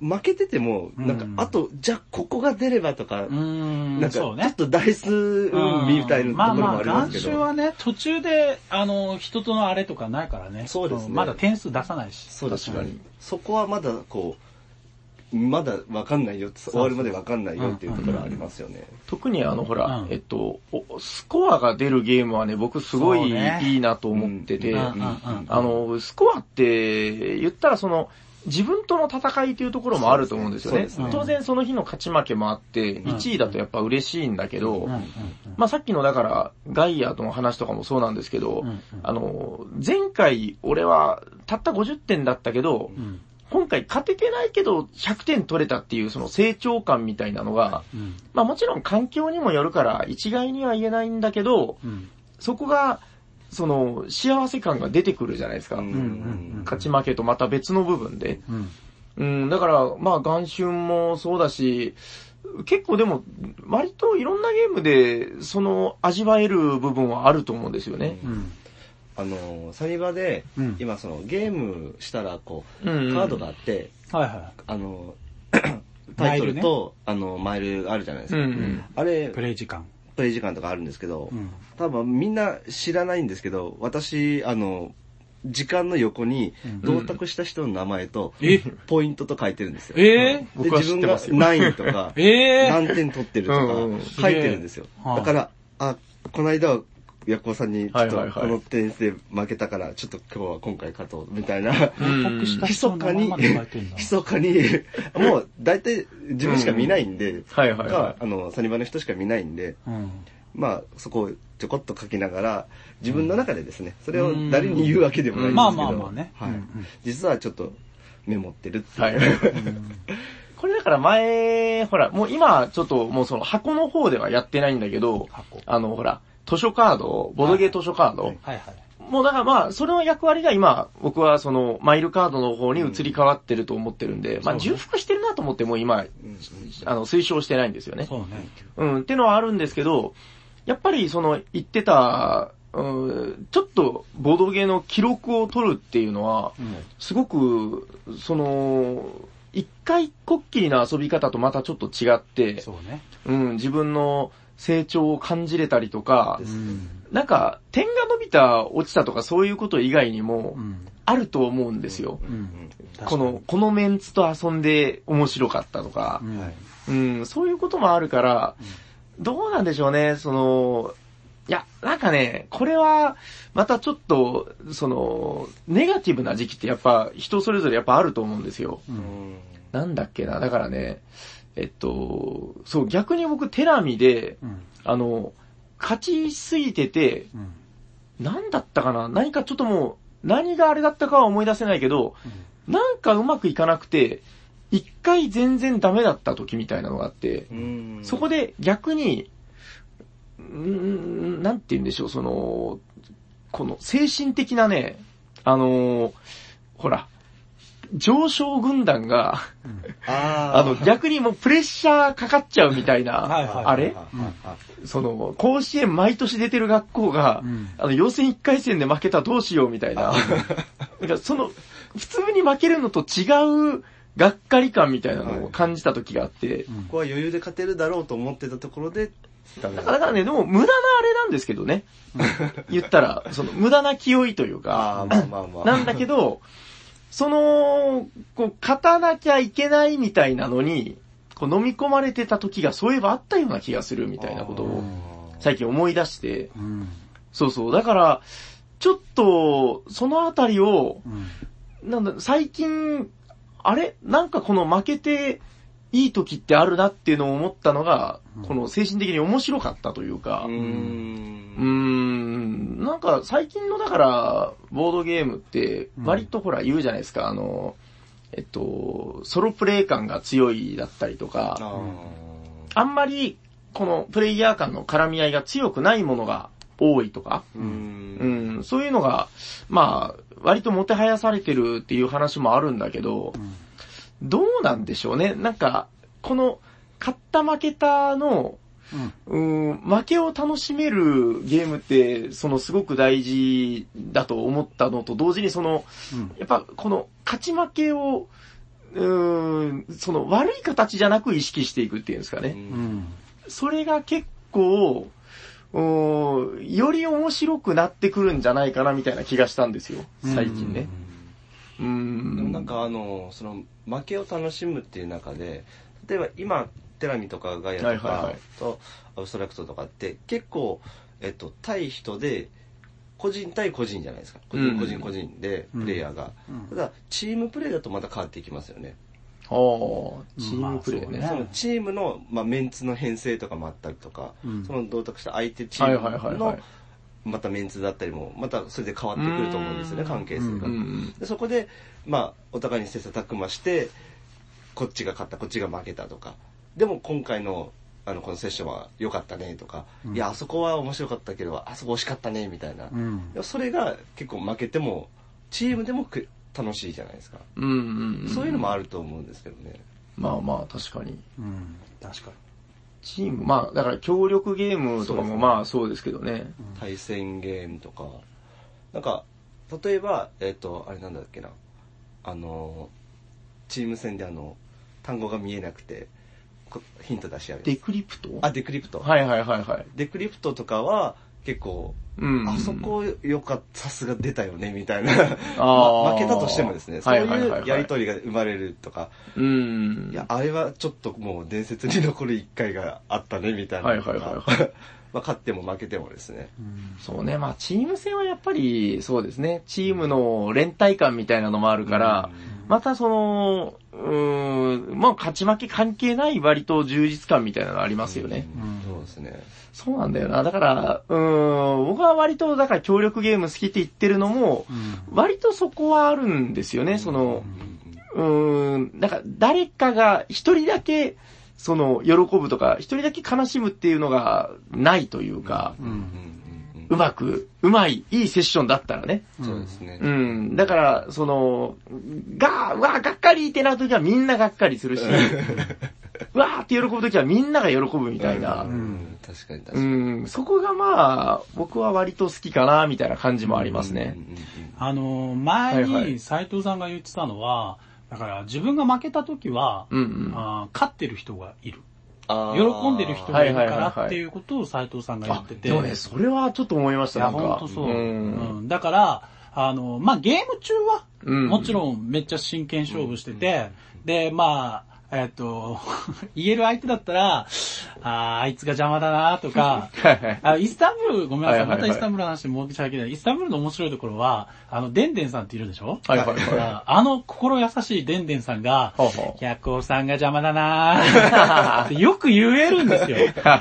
負けてても、なんかう、んあと、じゃあここが出ればとかう、ん。なんか、ちょそうねっ。とダイス運みたいなところもありますけど。まあまあ、はね、途中で、あの、人とのあれとかないからね。そうですねまだ点数出さないし。そうです確かに。そこはまだこう、まだわかんないよって、終わるまでわかんないよっていうところありますよね。特にあの、ほら、うんえっと、おスコアが出るゲームはね、僕すごいいいなと思ってて、うんうんうんあの、スコアって、言ったらその、自分との戦いというところもあると思うんですよね。当然その日の勝ち負けもあって、ん。1位だとやっぱ嬉しいんだけど、まあさっきのだから、ガイアとの話とかもそうなんですけど、あの、前回俺はたった50点だったけど、うん。今回勝ててないけど100点取れたっていうその成長感みたいなのが、うん。まあもちろん環境にもよるから一概には言えないんだけど、うん。そこが、その、幸せ感が出てくるじゃないですか。うんうん勝ち負けとまた別の部分で。うんうん、だから、まあ、元春もそうだし、結構でも、割といろんなゲームで、その、味わえる部分はあると思うんですよね。うんあの、サニバでうん、今そのゲームしたら、こう、うんうんカードがあって、はいはあの、タイトルと、あの、マイルあるじゃないですか。うんうん。あれい。プ、レイ時間。プレイ時間とかあるんですけどう、ん。多分みんな知らないんですけど、私、あの、時間の横にうん。同卓した人の名前と、え？ポイントと書いてるんですよ。え？で、僕は自分が何位とか 何点取ってるとか書いてるんですよ。はあ。だから、あ、この間は、ヤコウさんに、ちょっとこの点数で負けたから、ちょっと今日は今回勝とう、みたいな。うん。僕した人の名前まで書いてんだ密かに、もう大体自分しか見ないんで、はいはいはか、あの、サニバの人しか見ないんで、うん。まあ、そこをちょこっと書きながら、自分の中でですね、それを誰に言うわけでもないんですけど、まあまあまあね。はい。実はちょっとメモってるっていう。い。はい。これだから前、ほら、もう今、ちょっともうその箱の方ではやってないんだけど、箱。あの、ほら、図書カード、ボドゲ図書カード、はいはい。もうだからまあ、それの役割が今、僕はその、マイルカードの方に移り変わってると思ってるんで、まあ、重複してるなと思ってもう今、うんあの、推奨してないんですよね。そうね。うん、ってのはあるんですけど、やっぱりその、言ってた、うん、ちょっと、ボードゲーの記録を取るっていうのは、うんすごく、その、一回こっきりの遊び方とまたちょっと違って、そうね。うん、自分の成長を感じれたりとかなんか、点が伸びた、落ちたとかそういうこと以外にもう、ん。あると思うんですよ。うん。この、このメンツと遊んで面白かったとか。う、ん。そういうこともあるから、どうなんでしょうね、その、いや、なんかね、これは、またちょっと、その、ネガティブな時期ってやっぱ人それぞれやっぱあると思うんですよ。なんだっけな、だからね、えっと、そう、逆に僕テラミで、うん。あの、勝ちすぎてて、うん。なんだったかな？何かちょっともう、何があれだったかは思い出せないけど、なんかうまくいかなくて、一回全然ダメだった時みたいなのがあって、うん。そこで逆に、んなんて言うんでしょう、その、この精神的なね、あのーほら、上昇軍団が、あ あの、逆にもうプレッシャーかかっちゃうみたいな、はいはいあれ？その、甲子園毎年出てる学校が、うん。あの、予選1回戦で負けたらどうしようみたいな。なんかその、普通に負けるのと違う、がっかり感みたいなのを感じた時があって、うん。ここは余裕で勝てるだろうと思ってたところで、だからだからね、でも無駄なあれなんですけどね。言ったら、その無駄な気負いというか、ああ、まあまあまあ。なんだけど、その、こう、勝たなきゃいけないみたいなのに、こう飲み込まれてた時がそういえばあったような気がするみたいなことを最近思い出して、うん。そうそう。だから、ちょっと、そのあたりを、うん。なんだ、最近、あれ？なんかこの負けていい時ってあるなっていうのを思ったのが、この精神的に面白かったというか、うー。うん。ーん、なんか最近のだから、ボードゲームって、割とほら言うじゃないですか、あの、えっと、ソロプレイ感が強いだったりとか、ああんまり、このプレイヤー間の絡み合いが強くないものが多いとか、ーうん。ん、そういうのが、まあ、割ともてはやされてるっていう話もあるんだけど、どうなんでしょうね。なんか、この、勝った負けたの、うんうん、負けを楽しめるゲームって、そのすごく大事だと思ったのと同時にその、うんやっぱこの勝ち負けを、うーん、その悪い形じゃなく意識していくっていうんですかね。うんそれが結構、より面白くなってくるんじゃないかなみたいな気がしたんですよ、最近ね。うーん。でもなんかあの、その、負けを楽しむっていう中で、例えば今、テラミとかガイアとかと、アブストラクトとかって結構、えっと、対人で、個人対個人じゃないですか。個うん人個人個人で、プレイヤーが。うんただ、チームプレイだとまた変わっていきますよね。おーチームプレイね。まあそのチームの、まあ、メンツの編成とかもあったりとか、うんその同卓した相手チーはいはいはいムのはい、またメンツだったりも、またそれで変わってくると思うんですよね、うん関係性が。うんでそこで、まあ、お互いに切磋琢磨して、こっちが勝った、こっちが負けたとか、でも今回の、あの、このセッションは良かったねとか、うんいや、あそこは面白かったけど、あそこ惜しかったね、みたいな。うんでもそれが結構負けても、チームでもく楽しいじゃないですか。うんうんうん。そういうのもあると思うんですけどね。まあまあ、確かに。うん確かチーム、まあ、だから協力ゲームとかもまあそうですけどね。対戦ゲームとか、なんか、例えば、えっ、と、あれなんだっけな、あの、チーム戦であの、単語が見えなくて、こヒント出し合うデクリプト？あ、デクリプト。はいはいはいはい。デクリプトとかは、結構、うん。あそこよかった、さすが出たよね、みたいな。ま負けたとしてもですね、そうはいうやりとりが生まれるとか、うん。いや、あれはちょっともう伝説に残る一回があったね、みたいな。はいはいはいは まあ、勝っても負けてもですね。うんそうね、まあチーム戦はやっぱりそうですね、チームの連帯感みたいなのもあるから、またその、うーん、まあ勝ち負け関係ない割と充実感みたいなのありますよね。うんですね。そうなんだよな。だから、うーん、僕は割とだから協力ゲーム好きって言ってるのも、割とそこはあるんですよね、その、うーん、なんか誰かが一人だけ、その、喜ぶとか、一人だけ悲しむっていうのがないというか、うまく、うまい、いいセッションだったらね。うんそうですね。うん。だから、その、が、うわ、がっかりってなるときはみんながっかりするし、う わーって喜ぶときはみんなが喜ぶみたいなう。ん確かに確うかに。ん。そこがまあ、僕は割と好きかな、みたいな感じもありますねう。んうんうんあの、前に斉藤さんが言ってたのは、だから自分が負けた時は、うんうん。あー勝ってる人がいる。喜んでる人がいるからっていうことを斉藤さんが言ってて。でもね、それはちょっと思いました、いや、なんか。ほんとそう。ううんん。だから、あの、まあ、ゲーム中は、うんもちろんめっちゃ真剣勝負してて、で、まあ、えっと、言える相手だったら、あーあいつが邪魔だなとか。あイスタンブール、ごめんなさい、はいはいはい。またイスタンブールの話申し訳ない。イスタンブールの面白いところは、あの、デンデンさんっているでしょ？はいはいはい。ああの心優しいデンデンさんが、百光さんが邪魔だなー。っ てよく言えるんですよ。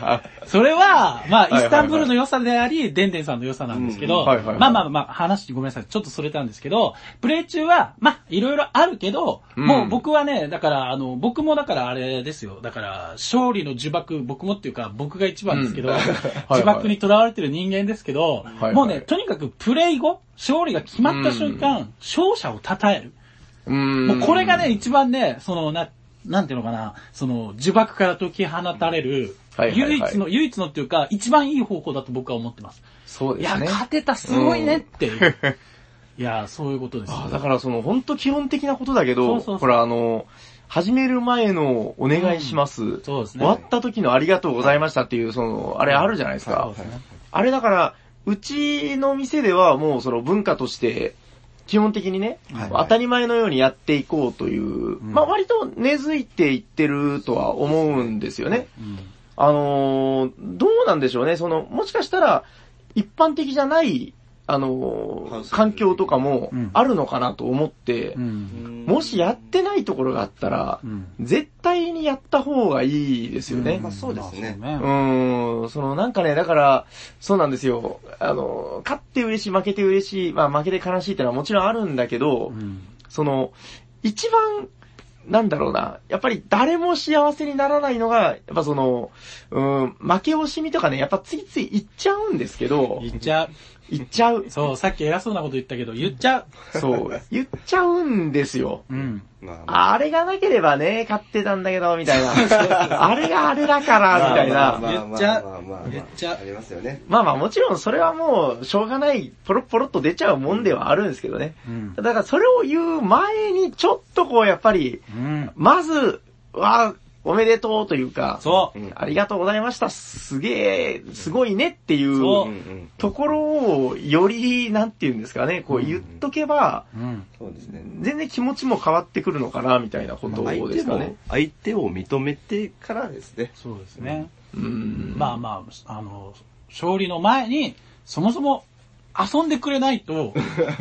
それは、まあ、イスタンブールの良さであり、デンデンさんの良さなんですけど、まあまあまあ、話ごめんなさい、ちょっとそれたんですけど、プレイ中は、まあ、いろいろあるけど、うん。もう僕はね、だから、あの、僕もだからあれですよ、だから、勝利の呪縛、僕もっていうか、僕が一番ですけど、うん はいはい呪縛に囚われてる人間ですけど、はいもうね、とにかくプレイ後、勝利が決まった瞬間、勝者を称える。うん。もうこれがね、、一番ね、その、な、なんていうのかな、その、呪縛から解き放たれる、唯一の、唯一のっていうか、一番いい方法だと僕は思ってます。いや、そうですね。勝てた、すごいねっていう。いや、そういうことですだからその本当基本的なことだけど、そうそうそうこれあの、始める前のお願いします。そうですね。終わった時のありがとうございましたっていう、その、あれあるじゃないですかそうで。すね。あれだから、うちの店ではもうその文化として、基本的にね、はい当たり前のようにやっていこうという、まあ割と根付いていってるとは思うんですよね。うんあのーどうなんでしょうね、その、もしかしたら、一般的じゃない、あの環境とかもうんあるのかなと思って、うん。もしやってないところがあったらう、ん。絶対にやった方がいいですよね。まあそうですねまあうん、そのなんかね、だから、そうなんですよ。あの、勝って嬉しい、負けて嬉しい、まあ負けて悲しいってのはもちろんあるんだけど、うんその、一番、なんだろうな、やっぱり誰も幸せにならないのが、やっぱその、うん、負け惜しみとかね、やっぱついつい言っちゃうんですけど、言っちゃう。言っちゃう。そう、さっき偉そうなこと言ったけど、言っちゃう。そう、言っちゃうんですよ。うん。まあれがなければね、勝ってたんだけど、みたいな。あれがあれだから、みたいな。まあまあ言っちゃう言っちゃうありますよね。まあまあもちろんそれはもう、しょうがない、ポロッポロっと出ちゃうもんではあるんですけどね。うん。だからそれを言う前に、ちょっとこう、やっぱり、うん。まず、は、おめでとうというか、そう。うんありがとうございました、すげえ、すごいねっていうところを、より、なんていうんですかね、こう言っとけば、うん。そうですね。全然気持ちも変わってくるのかな、みたいなこと相手もですかね。、相手を認めてからですね。そうですね。うん。まあまあ、あの、勝利の前に、そもそも遊んでくれないと、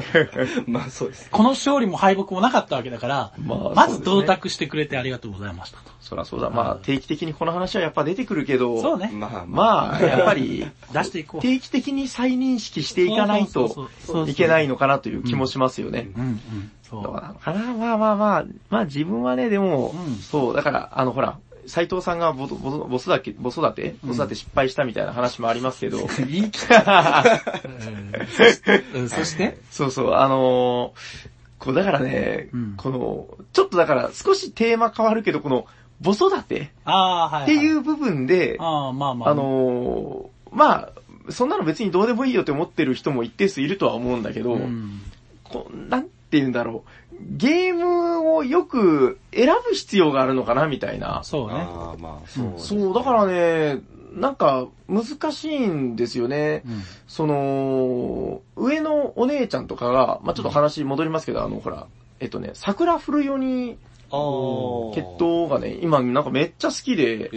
まあそうです。この勝利も敗北もなかったわけだから、まあまず同卓してくれてありがとうございましたと。そらそうだ。まあ、定期的にこの話はやっぱ出てくるけど、そうね。まあまあ、やっぱり、出していこう。定期的に再認識していかないといけないのかなという気もしますよね。うん。うん。そどうう。なのかなまあまあまあ、まあ自分はね、でも、うん。そう、だから、あのほら、斎藤さんがボボボボスだけ、ボスだてボスだて失敗したみたいな話もありますけど、言い切っ そして？そうそう、あのーこうだからね、うん。この、ちょっとだから少しテーマ変わるけど、この、ボソダテああ、はい、はい。っていう部分で、ああ、まあまあ。あのーまあ、そんなの別にどうでもいいよって思ってる人も一定数いるとは思うんだけど、うん、こうなんて言うんだろう。ゲームをよく選ぶ必要があるのかなみたいな。そうね。ああ、まあそうね、そう、だからね、なんか難しいんですよね。うん。その、上のお姉ちゃんとかが、まあちょっと話戻りますけど、あの、ほら、えっとね、桜降るようにあー。決闘がね、今なんかめっちゃ好きで、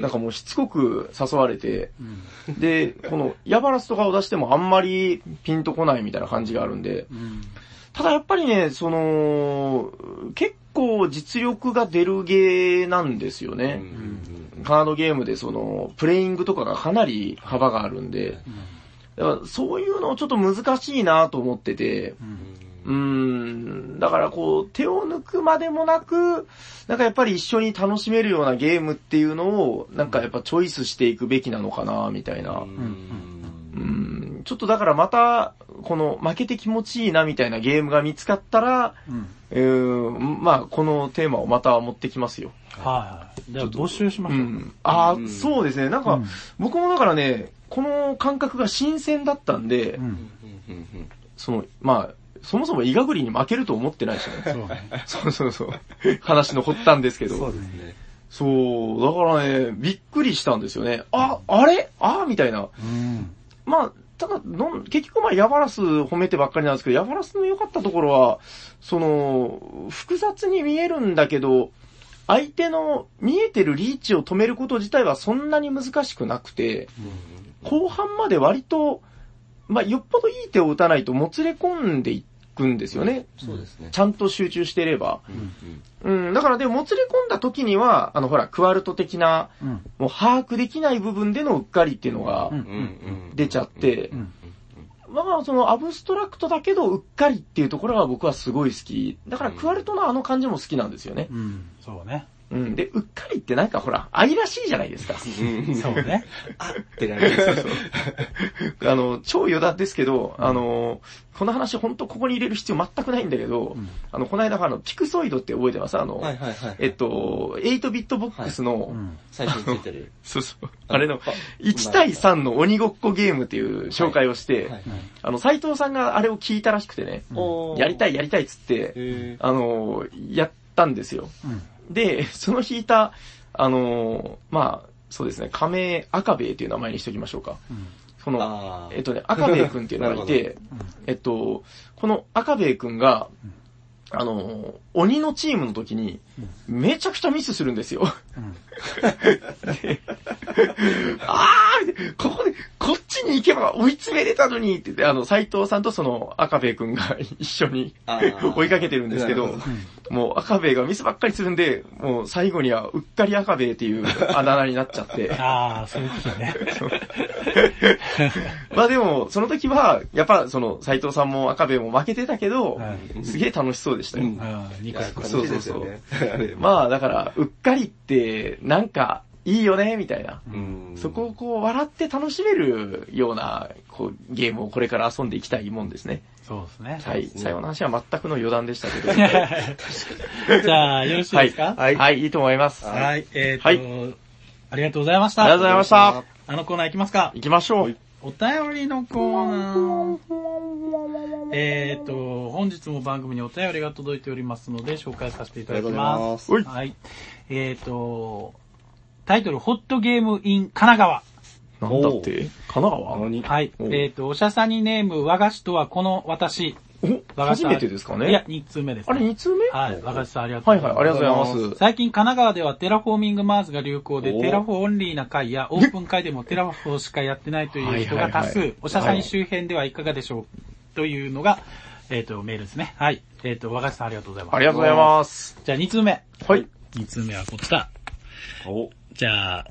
なんかもうしつこく誘われて、うん。で、このヤバラスとかを出してもあんまりピンとこないみたいな感じがあるんで、うん。ただやっぱりね、その、結構実力が出るゲーなんですようんね。うん。カードゲームでその、プレイングとかがかなり幅があるんで、だからそういうのちょっと難しいなと思ってて、うん。うーん、だからこう、手を抜くまでもなく、なんかやっぱり一緒に楽しめるようなゲームっていうのを、なんかやっぱチョイスしていくべきなのかな、みたいな。うんうん、ちょっとだからまた、この負けて気持ちいいなみたいなゲームが見つかったら、うん。うーん、まあこのテーマをまた持ってきますよ。はいはい。じゃあ募集しましょう。うん。ああ、うんそうですね。なんか、うん僕もだからね、この感覚が新鮮だったんで、うん。うんうんその、まあ、そもそもイガグリに負けると思ってないしね。そうね。そうそうそう。話の発端ですけど。そうですね。そう、だからね、びっくりしたんですよね。あ、あれ？あ？みたいな。うん。まあ、ただ、結局まあ、ヤバラス褒めてばっかりなんですけど、ヤバラスの良かったところは、その、複雑に見えるんだけど、相手の見えてるリーチを止めること自体はそんなに難しくなくて、後半まで割と、まあ、よっぽどいい手を打たないともつれ込んでいくんですよね。そうですね。ちゃんと集中していれば。うんうんうん、だからでももつれ込んだ時には、あのほら、クワルト的な、うん。もう把握できない部分でのうっかりっていうのが出ちゃってう、ん。まあまあそのアブストラクトだけどうっかりっていうところは僕はすごい好き。だからクワルトのあの感じも好きなんですよね。うん。そうね。うん。で、うっかりってなんかほら、愛らしいじゃないですか。うんそうね。ってなりますあの、超余談ですけど、あの、この話本当ここに入れる必要全くないんだけど、うんあの、この間あの、ピクソイドって覚えてます？あの、はいはいはい。えっと、8ビットボックスの、うん。最初についてる。そうそう、あれの、1対3の鬼ごっこゲームっていう紹介をして、はいあの、斎藤さんがあれを聞いたらしくてね、おーやりたいやりたいっつって、へあの、やったんですよ。うん。で、その引いた、あの、まあ、そうですね、仮名赤兵衛っていう名前にしておきましょうか。うん。その、えっとね、赤兵衛くんっていうのがい なて、えっと、この赤兵衛くんが、あの、鬼のチームの時に、めちゃくちゃミスするんですよ。うん。あーここで、こっちに行けば追い詰めれたのにって言って、あの、斎藤さんとその赤兵衛くんが一緒に追いかけてるんですけどもう赤兵衛がミスばっかりするんで、もう最後にはうっかり赤兵衛っていうあだ名になっちゃって。ああ、そういうことね。まあでも、その時は、やっぱその斎藤さんも赤兵衛も負けてたけど、はいすげえ楽しそうでしたよ。うんうん。ニコニコ。そうそうそう楽しいですよねあ れまあだから、うっかりって、なんか、いいよね、みたいな。うんそこをこう、笑って楽しめるような、こう、ゲームをこれから遊んでいきたいもんですね。そうですね。はい。最後の話は全くの余談でしたけど。じゃあ、よろしいですか？はい。はい、いいと思います。はい。えっと、はいありがとうございました。ありがとうございました。あのコーナー行きますか？行きましょう。お便りのコーナー。えーと、本日も番組にお便りが届いておりますので、紹介させていただきます。ありがとうはい。えーと、タイトル、 hot game in 神奈川。なんだって？神奈川？何？はい。おえーと、おしゃさんネーム、和菓子とはこの私。お初めてですかね？いや、2通目です、あれ2通目？はい。和菓子さんありがとうはいはい、ありがとうございます。最近神奈川ではテラフォーミングマーズが流行で、おテラフォーオンリーな会やオープン会でもテラフォーしかやってないという人が多はいはいはい数、おしゃさん周辺ではいかがでしょう？というのが、えっ、と、メールですね。はい。えっ、と、和菓子さんありがとうございます。ありがとうございます。じゃあ2通目。はい。2通目はこちら。お、じゃあ、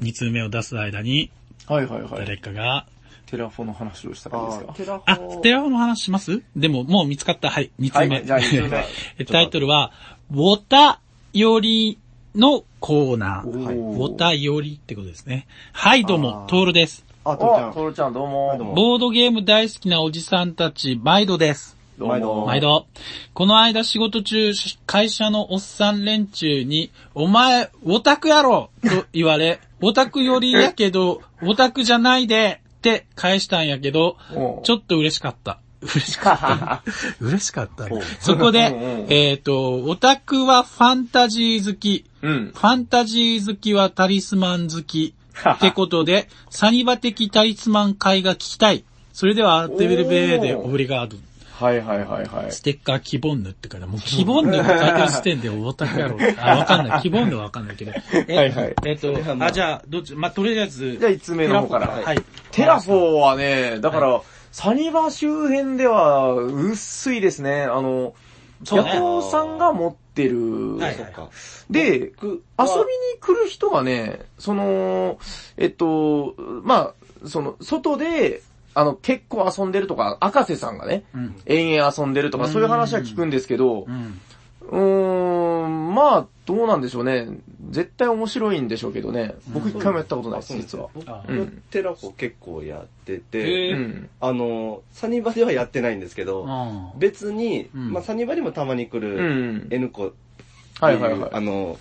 2通目を出す間に、はいはいはい。誰かが、テラフォの話をしたらいいですか？テラフあ、ォテラフォの話します？でも、もう見つかった。はい、2通目。はいじゃあ タイトルは、ウォタよりのコーナー。はいウォタよりってことですね。はい、どうも、あートールです。あ、とるちゃお、ん。トロちゃんどうも。はいどうもボードゲーム大好きなおじさんたち、毎度です。どうも。毎度毎度。この間仕事中、会社のおっさん連中に、お前、オタクやろと言われ、オタクよりやけど、オタクじゃないでって返したんやけどちょっと嬉しかった。嬉しかった。嬉しかった。そこでえっと、オタクはファンタジー好き。うん。ファンタジー好きはタリスマン好き。ってことで、サニバ的タリスマン会が聞きたい。それでは、デベルベーで obrigado。はいはいはいはい。ステッカーキボンヌってから、もうキボンヌって書いてる時点でオタクやろ。あ、わかんない。キボンヌはわかんないけど。え はいはいえっと、あ、じゃあ、どっち、まあ、とりあえず。じゃあ5つ目の方から。はい。テラフォーはね、だから、サニバ周辺では薄いですね。あの、そうねヤコウさんが持ってる。はいそっか。で、遊びに来る人がね、その、えっと、まあ、その、外で、あの、結構遊んでるとか、赤瀬さんがね、うん。延々遊んでるとか、そういう話は聞くんですけどう、ん。うーん、まあ、どうなんでしょうね。絶対面白いんでしょうけどね。僕一回もやったことないです、実は。僕あうんテラフォ結構やってへて、ーうん。あの、サニバではやってないんですけど、うん別に、うんまあサニバにもたまに来うるん。N 子ってはいはいはい。あの、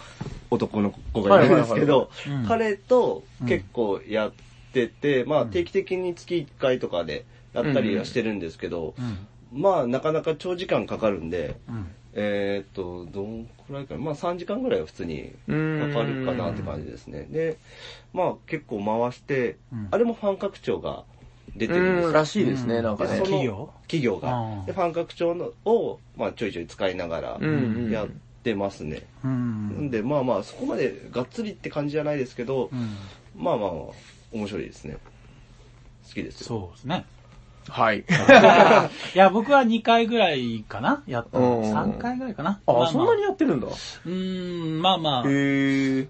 男の子がいるんですけど彼と結構やってて、まあ定期的に月1回とかでやったりはしてるんですけど、うん。まあなかなか長時間かかるんで、うん。えーっと、どんくらいかな。まあ3時間ぐらいは普通にかかるかなって感じですね。で、まあ結構回してうん、あれもファン拡張が出てるんです。らしいですね、うんなんかねで。その企業？企業あが。ーで、ファン拡張のを、まあちょいちょい使いながらうんうんやってますね。うなんん。でまあまあそこまでがっつりって感じじゃないですけどう、ん。まあまあ面白いですね。好きですよ。そうですね。はい。いや、僕は2回ぐらいかなやったの。うん3回ぐらいかな。まあ、まそんなにやってるんだ。うーん、まあまあ。へえ。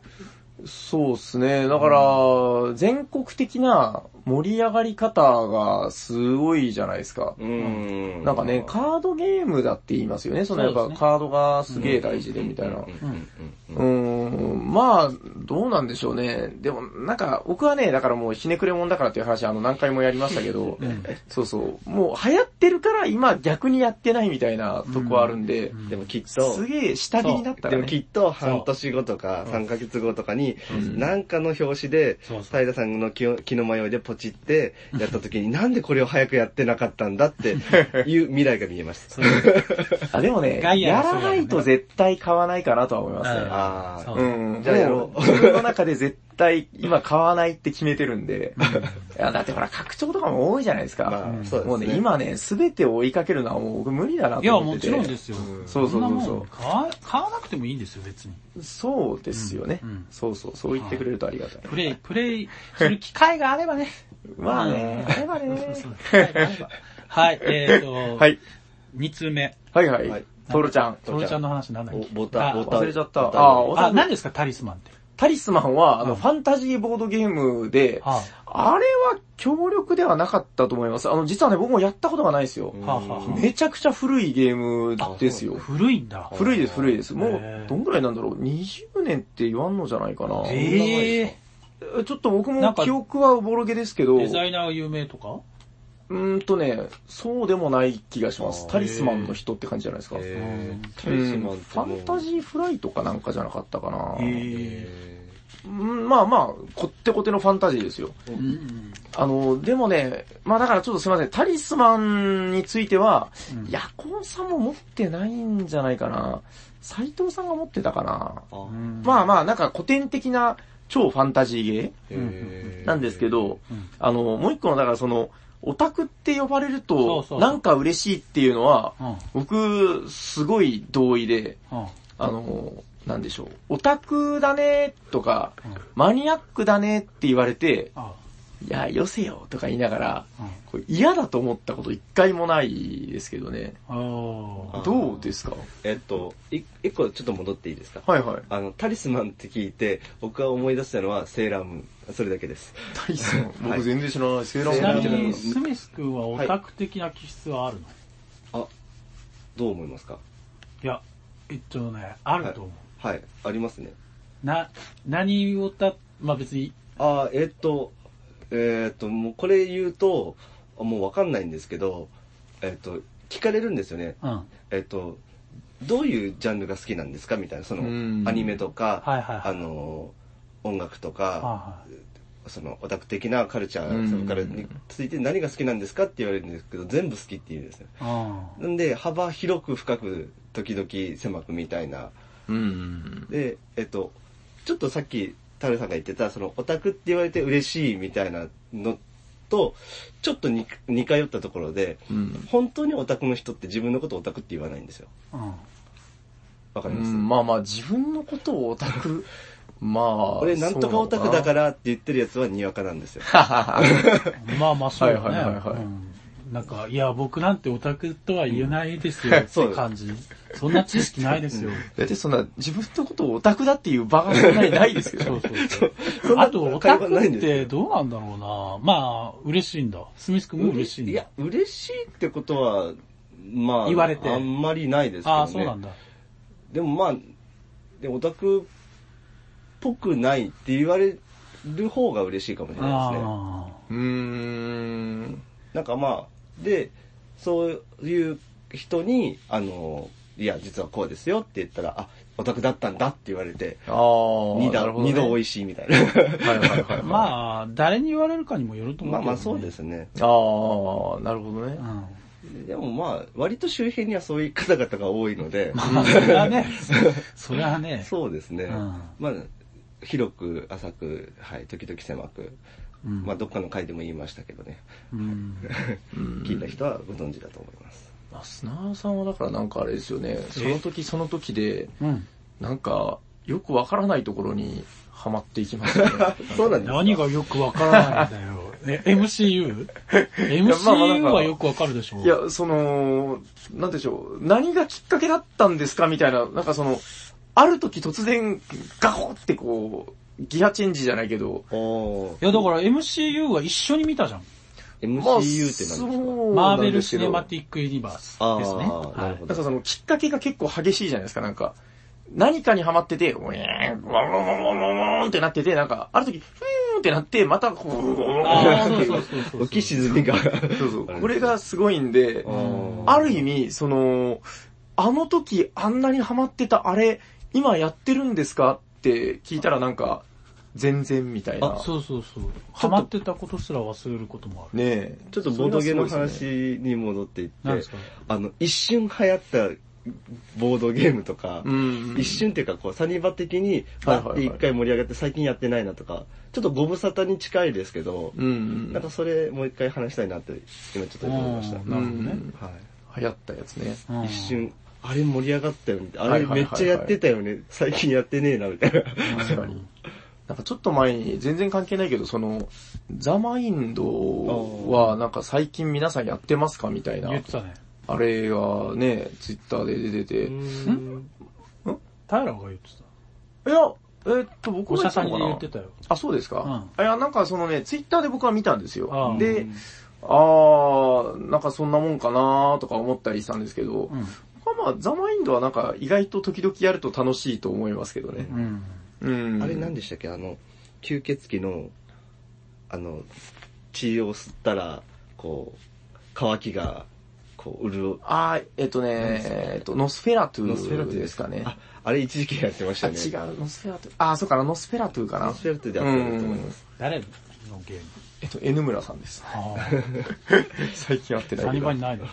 そうっすね。だから、全国的な盛り上がり方がすごいじゃないですか。うーん。なんかね、カードゲームだって言いますよね。そのやっぱカードがすげえ大事でみたいな。うんうんうんうんうーん、まあ、どうなんでしょうね。でも、なんか、僕はね、だからもうひねくれもんだからっていう話、あの、何回もやりましたけど、そうそう、もう流行ってるから今逆にやってないみたいなとこあるんで、うん。でもきっと、すげえ下火になったらね。でもきっと半年後とか3ヶ月後とかに、ん。なんかの表紙でそうそう、平さんの気の迷いでポチって、やった時になんでこれを早くやってなかったんだって いう未来が見えました。あでもね、やらないと絶対買わないかなとは思いますね。ああ、そううん。じゃあやろうも自分の中で絶対今買わないって決めてるんで。いや、だってほら、拡張とかも多いじゃないですか。まあ、そうですね。もうね、今ね、すべてを追いかけるのはもう僕無理だなといや、も思ってて。ちろんですよ。そうそうそうそうんなもん買わ買わなくてもいいんですよ、別に。そうですよね、そうそう、そう言ってくれるとありがたい。プレイ、プレイする機会があればね。まあね、あればね。はい、えっと、はい。2通目。はいはい。はいトールちゃん。トロちゃんの話なんだっけ？おボタボタン。忘れちゃったあおあ、何ですか、タリスマンって。タリスマンは、あの、うんファンタジーボードゲームで、はあれは強力ではなかったと思います。あの、実はね、僕もやったことがないですよ。めちゃくちゃ古いゲームですよ。古いんだ。古いです、古いです。もうどんぐらいなんだろう ?20 年って言わんのじゃないかな。ええちょっと僕も記憶はおぼろげですけど、デザイナーが有名とか？うーんとね、そうでもない気がします。タリスマンの人って感じじゃないですか。タリスマンファンタジーフライトかなんかじゃなかったかな。うんまあまあ、こってこてのファンタジーですよ。あの、でもね、まあだからちょっとすいません、タリスマンについては、うんヤコンさんも持ってないんじゃないかな。斎藤さんが持ってたかな。まあまあ、なんか古典的な超ファンタジーゲへーーなんですけど、うんあの、もう一個の、だからその、オタクって呼ばれるとなんか嬉しいっていうのは、うん。僕、すごい同意で、うん。あの、なんでしょう。オタクだねとか、うんマニアックだねって言われて、あいや、よせよとか言いながら、うん。これ嫌だと思ったこと一回もないですけどね。あどうですか？えっと、い一個ちょっと戻っていいですか？はいはい。あの、タリスマンって聞いて、僕が思い出したのはセーラームーン。それだけです。タイソン、はい僕全然知らない。セーラちなみームーンに、スミス君はオタク的な気質はあるの、あ、どう思いますか？い、や、えっとね、あると思う。はい、ありますね。な、何をた、まあ別に、あ、えっと、えっと、もうこれ言うと、もうわかんないんですけど、えっと、聞かれるんですよね。うん。えっと、どういうジャンルが好きなんですか？みたいな、そのうん、アニメとか、はいはいはいあの、音楽とか、はそのオタク的なカルチャうんー、それからについて何が好きなんですかって言われるんですけど、全部好きって言うんですよ。いはい。なんで、幅広く深く、時々狭くみたいな。うん。で、えっと、ちょっとさっき、タルさんが言ってた、そのオタクって言われて嬉しいみたいなのと、ちょっと似似通ったところで、うん。本当にオタクの人って自分のことをオタクって言わないんですよ。うん。うん。わかります、うんまあまあ、自分のことをオタク、まあ。俺なんとかオタクだかららって言ってるやつはにわかなんですよ。まあまあそうだね。はいはいはいはいうんなんか、いや、僕なんてオタクとは言えないですよって感じ。そんな知識ないですよ。だってそんな、自分のことをオタクだっていう場がそんなにないですよそうね。そうそう。あと、オタクってどうなんだろうな。まあ、嬉しいんだ。スミス君も嬉しいんだ。いや、嬉しいってことは、まあ、言われてあんまりないですけどね。ああ、そうなんだ。でもまあ、でオタクっぽくないって言われる方が嬉しいかもしれないですね。あうーん。なんかまあ、で、そういう人に、あの、いや、実はこうですよって言ったら、あ、オタクだったんだって言われて、ああ。二度、なるほどね二度美味しいみたいな。はいはいはい。まあ、誰に言われるかにもよると思うけど、ね。まあまあそうですね。ああ、なるほどねう。ん。でもまあ、割と周辺にはそういう方々が多いので、まあ、それはね、それはね。そうですね。うんまあ、広く、浅く、はい、時々狭く、うんまあ、どっかの回でも言いましたけどね。うん。うん聞いた人はご存知だと思います。まあ、砂川さんはだからなんかあれですよね、その時その時で、うん。なんか、よくわからないところにハマっていきますよね。そうなんですか？何がよくわからないんだよ。え、MCU?MCU まあまあなんかはよくわかるでしょいや、その、なんでしょう、何がきっかけだったんですか？みたいな、なんかその、ある時突然、ガホってこう、ギアチェンジじゃないけど、おいや、だから MCU は一緒に見たじゃん。MCU まあって何ですか？そうマーベル・シネマティック・ユニバースですね。はほどなんかそのきっかけが結構激しいじゃないですか、なんか。何かにハマってて、ウィーン、ワンワンワンワンワンワンってなってて、なんか、ある時、フーンってなって、またこう、ああ、そうそうそうそう。浮き沈みが。そうそう。これがすごいんで、うんある意味、その、あの時あんなにハマってたあれ、今やってるんですかって聞いたらなんか、全然みたいな。あ、そうそうそう。ハマってたことすら忘れることもある。ねえ。ちょっとボードゲーのそれがすごいですね話に戻っていって、何ですか？あの、一瞬流行ったボードゲームとか、うん。一瞬っていうか、こう、サニバ的に、バッて一回盛り上がって最近やってないなとか、ちょっとご無沙汰に近いですけど、うん。なんかそれもう一回話したいなって、今ちょっと思いました。うんなるほどねはい。流行ったやつね。うん一瞬、あれ盛り上がったよね。あれめっちゃやってたよね。最近やってねえな、みたいな。確かに。なんかちょっと前に、全然関係ないけど、その、ザ・マインドは、なんか最近皆さんやってますかみたいな言っ。てたね。あれがね、ツイッターで出てて。うんタイラーが言ってた。いや、えーっと、僕お医者さんが言ったのかな？に言ってたよ。あ、そうですか、うんいや、なんかそのね、ツイッターで僕は見たんですよ。ああで、あー、なんかそんなもんかなーとか思ったりしたんですけど、うん。まあ、 The Mind はなんか意外と時々やると楽しいと思いますけどね。うん。うん。あれ何でしたっけ？あの、吸血鬼の、あの、血を吸ったら、こう、乾きが、ここう、潤う。あー、えっとね、えっと、ノスフェラトゥノスフェラトゥですか？ね。あ、あれ一時期やってましあ、たね。違う、ノスフェラトゥ。あー、そうかな、ノスフェラトゥかな。ノスフェラトゥでやってると思います。誰のゲーム？えっと、N 村さんです。あ 最近会ってあ。ないけどサニバに。ないの？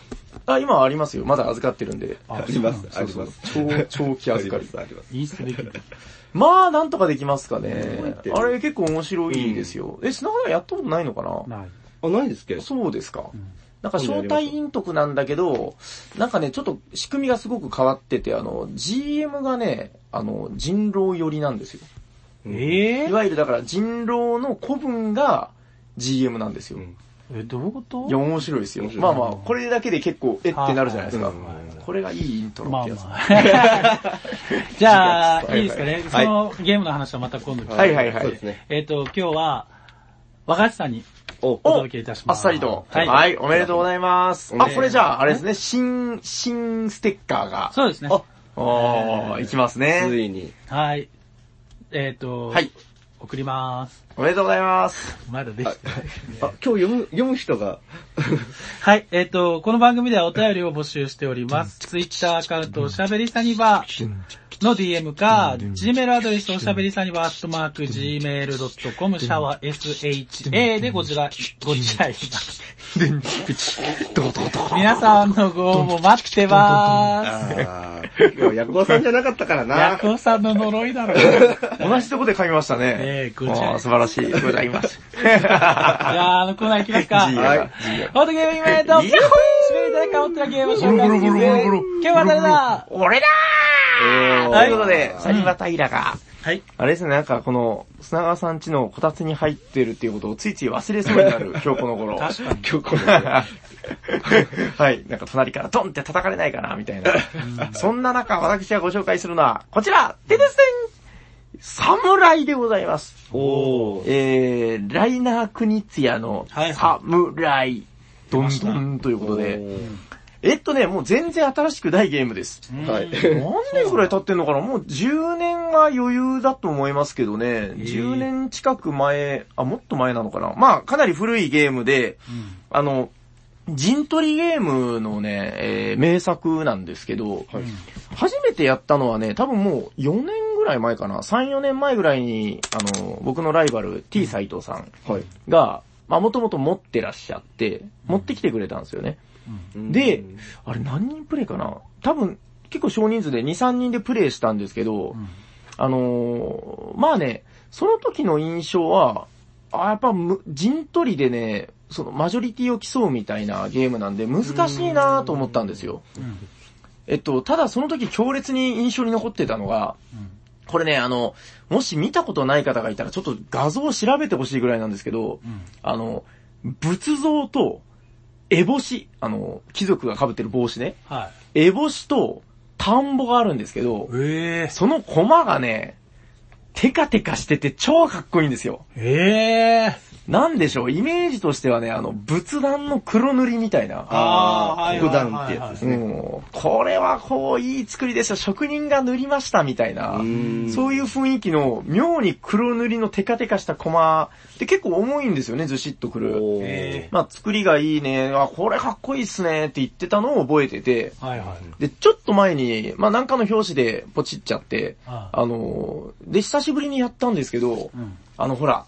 あ、今はありますよ。まだ預かってるんで。ああります、あります。長長期預かりあり。ます、あります。インストできる。まあ、なんとかできますかねう。んあれ結構面白いですよ。え、砂川やったことないのかな？ない。あ、ないですっけ？そうですか。んなんか招待陰徳なんだけど、なんかね、ちょっと仕組みがすごく変わってて、あの、GM がね、あの、人狼寄りなんですよ。えいわゆるだから人狼の古文が GM なんですよ。うんえ、どういうこと？いや、面白いですよまあまあ、これだけで結構、えってなるじゃないですかうん。これがいいイントロってやつ。まあまあ。じゃあ、はいいいですかね？はいそのゲームの話はまた今度。はいはいはいそうですね。えっと、今日は、若林さんにお、お届けいたします。あっさりと。はい。はい、おめでとうございます。あ、ねこれじゃあ、あれですね、新、新ステッカーが。そうですね。あおー、いきますつね。いに。はい。えっと、はい。送ります。おめでとうございます。まだできてない。あ、今日読む、読む人が、はい。えっ、と、この番組ではお便りを募集しております。ツイッターアカウントおしゃべりサニバの DM か、Gmail アドレスおしゃべりサニバーアットマーク Gmail.com シャワー SHA でごじら、ご自愛します。皆さんのご応募待ってまあー、今日ヤクオさんじゃなかったからす。な。ヤクオさんの呪いだろ。同じとこで噛みましたね。ええご自愛あー素晴らしい。ございます。じゃあ、あのコーナー行きますか。はいホットゲームイベントヤッホー締めて誰かホットなゲームを紹介今日は誰だ俺だーおということで、サニバタイラが、はい。あれですね、なんかこの、砂川さんちのこたつに入ってるっていうことをついつい忘れそうになる今日この頃。確かに。今日この、はい。なんか隣からドンって叩かれないかな、みたいな。そんな中、私がご紹介するのは、こちらでですね侍でございます。おー。えー、ライナー・クニツヤのはい侍。どんどんということで。えっとね、もう全然新しくないゲームです。はい。何年くらい経ってんのかな？もう10年は余裕だと思いますけどね。ー10年近く前、あ、もっと前なのかな？まあ、かなり古いゲームで、うんあの、陣取りゲームのね、えー名作なんですけど、はい初めてやったのはね、多分もう4年ぐらい前かな？3、4年前ぐらいに、あの、僕のライバル T 斎藤さんはい。が、まあもともと持ってらっしゃって、持ってきてくれたんですよね。で、あれ何人プレイかな？多分結構少人数で2、3人でプレイしたんですけど、うん。あのーまあね、その時の印象は、あやっぱむ陣取りでね、そのマジョリティを競うみたいなゲームなんで難しいなと思ったんですよ。うん。えっと、ただその時強烈に印象に残ってたのが、うん。これね、あの、もし見たことない方がいたらちょっと画像を調べてほしいぐらいなんですけど、うん。あの、仏像と、烏帽子、あの、貴族が被ってる帽子ね。は烏帽子と田んぼがあるんですけど、い。えその駒がね、テカテカしてて超かっこいいんですよ。ええなんでしょう、イメージとしてはね、あの、仏壇の黒塗りみたいな。あーはい黒段ってやつですね。うん、これはこう、いい作りですよ。職人が塗りましたみたいな。そういう雰囲気の、妙に黒塗りのテカテカした駒で結構重いんですよね、ずしっとくる。まあ、作りがいいね、あ、これかっこいいっすねって言ってたのを覚えてて、はいはい。で、ちょっと前に、まあなんかの表紙でポチっちゃって、ああの、で、久しぶりにやったんですけど、うん。あの、ほら、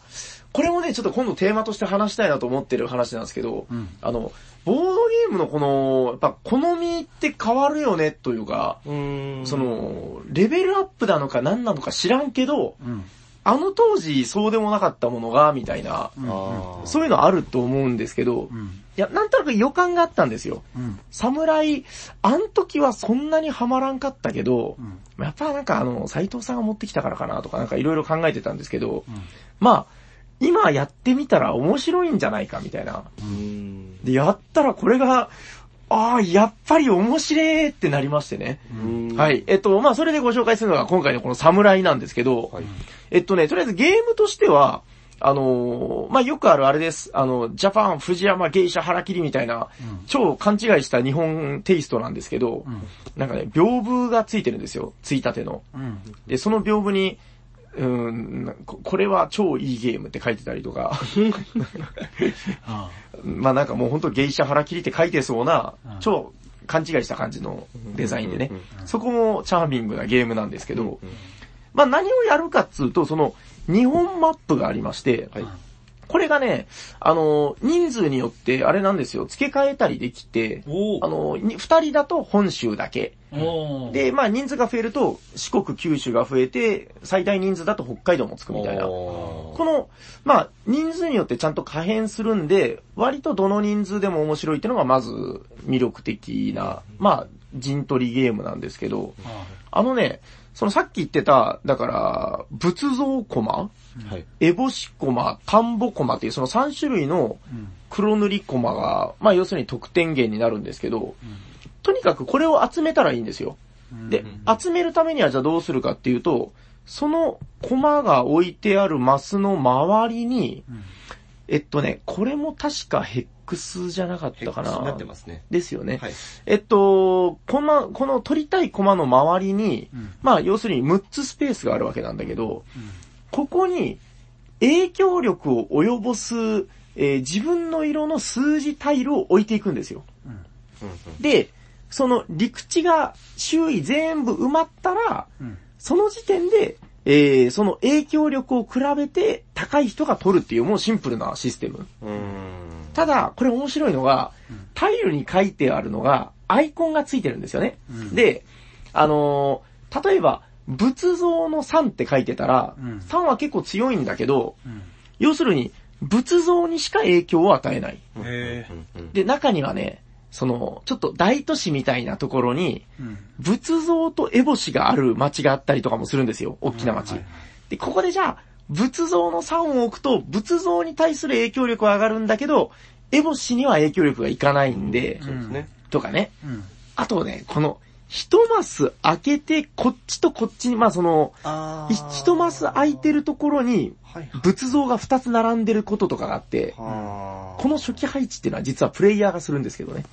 これもね、ちょっと今度テーマとして話したいなと思ってる話なんですけど、うんあの、ボードゲームのこの、やっぱ好みって変わるよねというか、うんそ、の、レベルアップなのか何なのか知らんけど、うん。あの当時そうでもなかったものが、みたいな、うんそういうのあると思うんですけど、いうん。や、なんとなく予感があったんですよ。うん。侍、あん時はそんなにはまらんかったけど、うん。やっぱなんかあの、斎藤さんが持ってきたからかなとかなんかいろいろ考えてたんですけど、うん。まあ、今やってみたら面白いんじゃないかみたいな。うん。で、やったらこれが、ああ、やっぱり面白いってなりましてね。うんはい。えっと、まあそれでご紹介するのが今回のこの侍なんですけど、はい。えっとね、とりあえずゲームとしては、あのーまあ、よくあるあれです。あの、ジャパン、藤山、芸者、腹切りみたいな、うん超勘違いした日本テイストなんですけど、うん。なんかね、屏風がついてるんですよ。ついたての。うん。で、その屏風に、うん、ここれは超いいゲームって書いてたりとか、あまあなんかもうほんと芸者腹切りって書いてそうなうん、超勘違いした感じのデザインでね。そこもチャーミングなゲームなんですけど、まあ何をやるかっつうと、その、日本マップがありまして、はい。これがね、あの、人数によってあれなんですよ、付け替えたりできて、おあの、に二人だと本州だけ。おで、まあ人数が増えると四国、九州が増えて、最大人数だと北海道もつくみたいな。おこの、まあ、人数によってちゃんと可変するんで、割とどの人数でも面白いっていうのがまず魅力的な、まあ、陣取りゲームなんですけど、あのね、そのさっき言ってた、だから、仏像コマはい。エボシコマ、田んぼコマっていうその3種類のうん。黒塗りコマが、まあ要するに得点源になるんですけど、とにかくこれを集めたらいいんですよ。で、集めるためにはじゃあどうするかっていうと、そのコマが置いてあるマスの周りに、えっとね、これも確かヘックスじゃなかったかな。なってますね。ですよね。はい。えっと、この、この取りたいコマの周りに、うんまあ要するに6つスペースがあるわけなんだけど、ここに影響力を及ぼす、えー自分の色の数字タイルを置いていくんですよ。うんで、その陸地が周囲全部埋まったら、うん。その時点で、えーその影響力を比べて高い人が取るっていうもうシンプルなシステム。ただ、これ面白いのが、タイルに書いてあるのが、アイコンがついてるんですよね。うん。で、あのー例えば、仏像の3って書いてたら、うん。3は結構強いんだけど、うん。要するに、仏像にしか影響を与えない。で、中にはね、その、ちょっと大都市みたいなところに、うん仏像と烏帽子がある町があったりとかもするんですよ。大きな町。で、ここでじゃあ、仏像の3を置くと、仏像に対する影響力は上がるんだけど、烏帽子には影響力がいかないんで。とかね。うんあとね、この、一マス開けて、こっちとこっちに、まあその、一マス開いてるところに、はい。仏像が二つ並んでることとかがあって、はこの初期配置っていうのは実はプレイヤーがするんですけどね。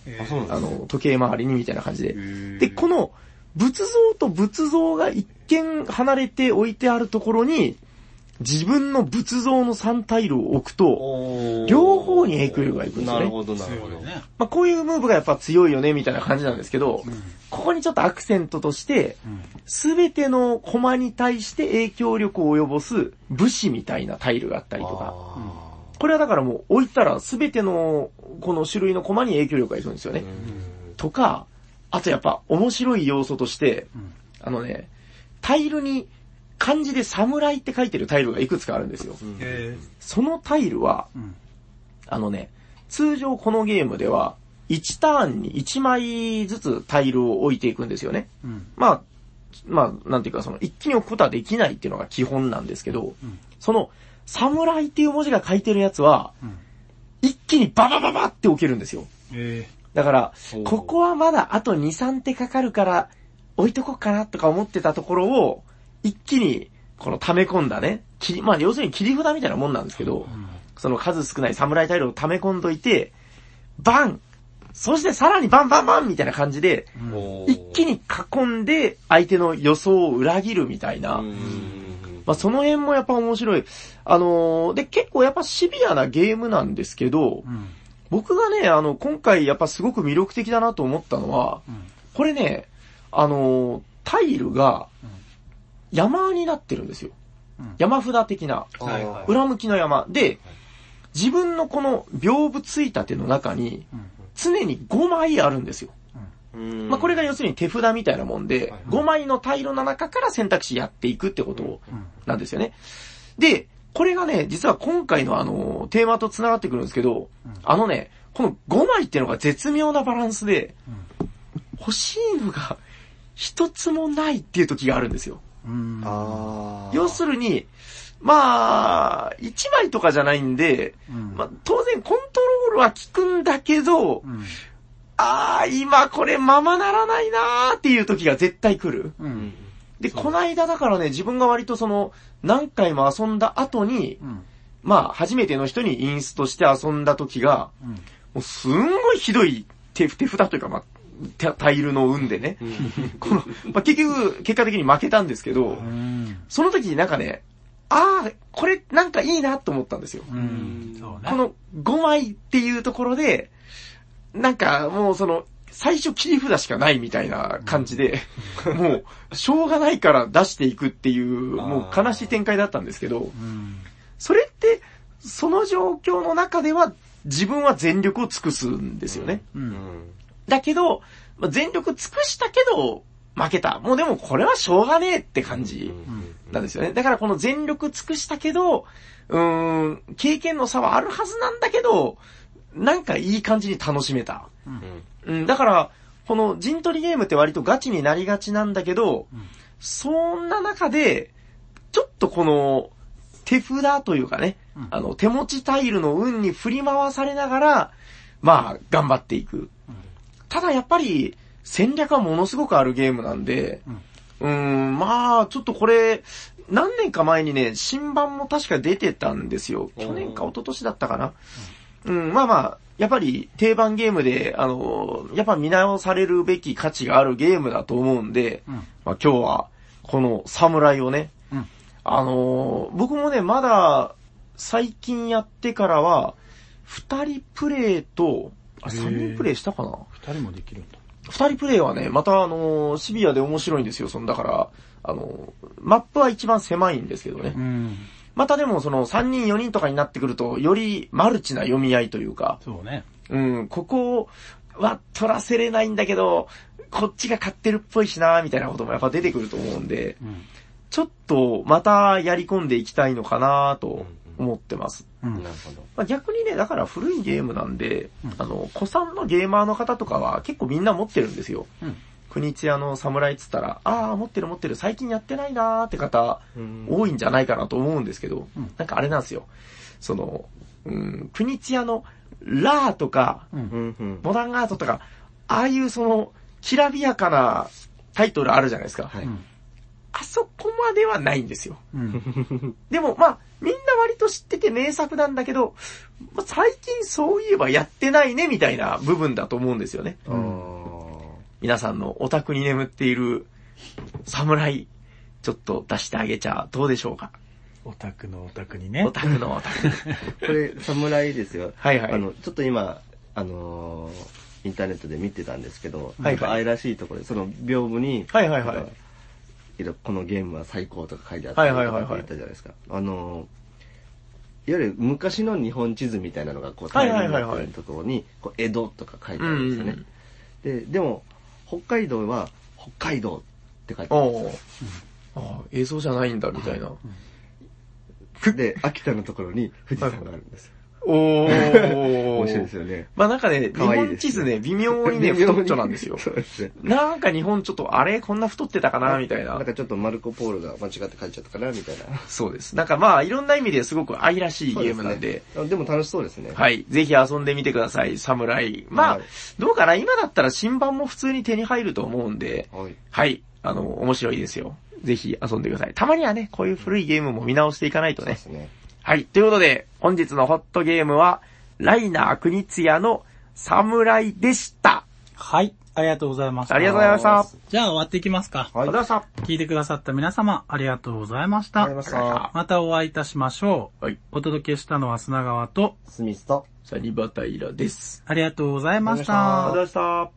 あ、の、時計回りにみたいな感じで。ねで、こ、の仏像と仏像が一見離れて置いてあるところに、自分の仏像の3タイルを置くと、両方に影響力がいくんですよね。なるほど、なるほど。まあこういうムーブがやっぱ強いよねみたいな感じなんですけど、ここにちょっとアクセントとして、すべてのコマに対して影響力を及ぼす武士みたいなタイルがあったりとか、あこれはだからもう置いたらすべてのこの種類のコマに影響力がいくんですよね。ー。うん。とか、あとやっぱ面白い要素として、ん。あのね、タイルに漢字で侍って書いてるタイルがいくつかあるんですよ。そのタイルは、うん。あのね、通常このゲームでは、1ターンに1枚ずつタイルを置いていくんですよね。うん。まあ、まあ、なんていうかその一気に置くことはできないっていうのが基本なんですけど、うん。その、侍っていう文字が書いてるやつは、うん。一気にババババって置けるんですよ。へだからここはまだあと2、3手かかるから、置いとこうかなとか思ってたところを、一気に、この溜め込んだね、まあ要するに切り札みたいなもんなんですけど、その数少ない侍タイルを溜め込んどいて、バンそしてさらにバンバンバンみたいな感じで、一気に囲んで相手の予想を裏切るみたいな、うん。まあその辺もやっぱ面白い。あのーで、結構やっぱシビアなゲームなんですけど、うん。僕がね、あの、今回やっぱすごく魅力的だなと思ったのは、うん。これね、あのータイルがうん山になってるんですよ。うん山札的な、裏向きの山。で、自分のこの屏風ついたての中に、うん常に5枚あるんですよ。うんまあ、これが要するに手札みたいなもんではい、5枚のタイルの中から選択肢やっていくってことなんですよね。で、これがね、実は今回のあの、テーマと繋がってくるんですけど、うんあのね、この5枚っていうのが絶妙なバランスで、欲しいのが一つもないっていう時があるんですよ。要するに、まあ、1枚とかじゃないんで、うん。まあ、当然コントロールは効くんだけど、うん。ああ、今これままならないなーっていう時が絶対来る。ううんんで、この間だからね、自分が割とその、何回も遊んだ後に、うん。まあ、初めての人にインストして遊んだ時が、うん。もうすんごいひどい手、手札というか、まあ、タタイルの運でね、この、まあ、結局、結果的に負けたんですけど、うんその時になんかね、ああ、これなんかいいなと思ったんですよ。ね。この5枚っていうところで、なんかもうその、最初切り札しかないみたいな感じで、もう、しょうがないから出していくっていう、もう悲しい展開だったんですけど、うん。それって、その状況の中では、自分は全力を尽くすんですよね。う。うんん。だけど、まあ全力尽くしたけど、負けた。もうでもこれはしょうがねえって感じなんですよね。だからこの全力尽くしたけど、うーん、経験の差はあるはずなんだけど、なんかいい感じに楽しめた。うん。うん、だから、この陣取りゲームって割とガチになりがちなんだけど、うんそんな中で、ちょっとこの、手札というかね、うんあの、手持ちタイルの運に振り回されながら、まあ、頑張っていく。ただやっぱり、戦略はものすごくあるゲームなんで、うーん、まあ、ちょっとこれ、何年か前にね、新版も確か出てたんですよ。去年か一昨年だったかな。うん、まあまあ、やっぱり定番ゲームで、あの、やっぱ見直されるべき価値があるゲームだと思うんで、うん。まあ今日は、この侍をね、うん。あのー僕もね、まだ、最近やってからは、二人プレイと、あ、三人プレイしたかな？二人もできるんだ。二人プレイはね、またあのーシビアで面白いんですよ。その、だから、あのーマップは一番狭いんですけどね。うん。またでもその3人4人とかになってくると、よりマルチな読み合いというか、そうね。うん、ここは取らせれないんだけど、こっちが勝ってるっぽいしなみたいなこともやっぱ出てくると思うんで、うん。ちょっとまたやり込んでいきたいのかなと思ってます。うんなる。ほど。まあ、逆にね、だから古いゲームなんで、うんあの、古参のゲーマーの方とかは結構みんな持ってるんですよ。うん。国津屋の侍っつったら、ああ、持ってる持ってる、最近やってないなーって方、うん多いんじゃないかなと思うんですけど、うんなんかあれなんですよ。その、うん、国津屋のラーとか、う。うんんうん。モダンアートとか、ああいうその、きらびやかなタイトルあるじゃないですか。はい。うん。あそこまではないんですよ。うん。でも、まあ、みんな割と知ってて名作なんだけど、まあ、最近そういえばやってないね、みたいな部分だと思うんですよね。あー皆さんのオタクに眠っている侍、ちょっと出してあげちゃどうでしょうか。オタクのオタクにねオ。タクのオタク。これ、侍ですよ。はいはいあの、ちょっと今、あのーインターネットで見てたんですけど、はいはい愛らしいところで、その屏風に、はいはいはいなんかいろこのゲームは最高とか書いてあっはたいはいはいはいりとかって言ったじゃないですか。あのいわゆる昔の日本地図みたいなのがこう、はいタイはいはいはいルになってるところに、こう江戸とか書いてあるんですよね。で、でも、北海道は、北海道って書いてあるんですよ。ああ映像じゃないんだ、みたいな。で、秋田のところに富士山があるんですよ。おー。面白いですよね。まあなんかね、日可愛いですね本地図ね、微妙にね、太っちょなんですよ。そうですね。なんか日本ちょっと、あれこんな太ってたかなみたいななん。かちょっとマルコ・ポールが間違って書いちゃったかなみたいな。そうです。なんかまあ、いろんな意味ですごく愛らしいゲームなんで、そうすね。でも楽しそうですね。はい。ぜひ遊んでみてください、サムライ。まあはい、どうかな今だったら新版も普通に手に入ると思うんで、はい。はい。あの、面白いですよ。ぜひ遊んでください。たまにはね、こういう古いゲームも見直していかないとねそうで。すね。はい。ということで、本日のホットゲームは、ライナー国津屋のサムライでした。はい。ありがとうございました。ありがとうございました。じゃあ終わっていきますか。ありがとうございました。聞いてくださった皆様、ありがとうございました。ありがとうございました。またお会いいたしましょう。はい。お届けしたのは砂川と、スミスと、サニバタイラです。ありがとうございましたありがとうございました。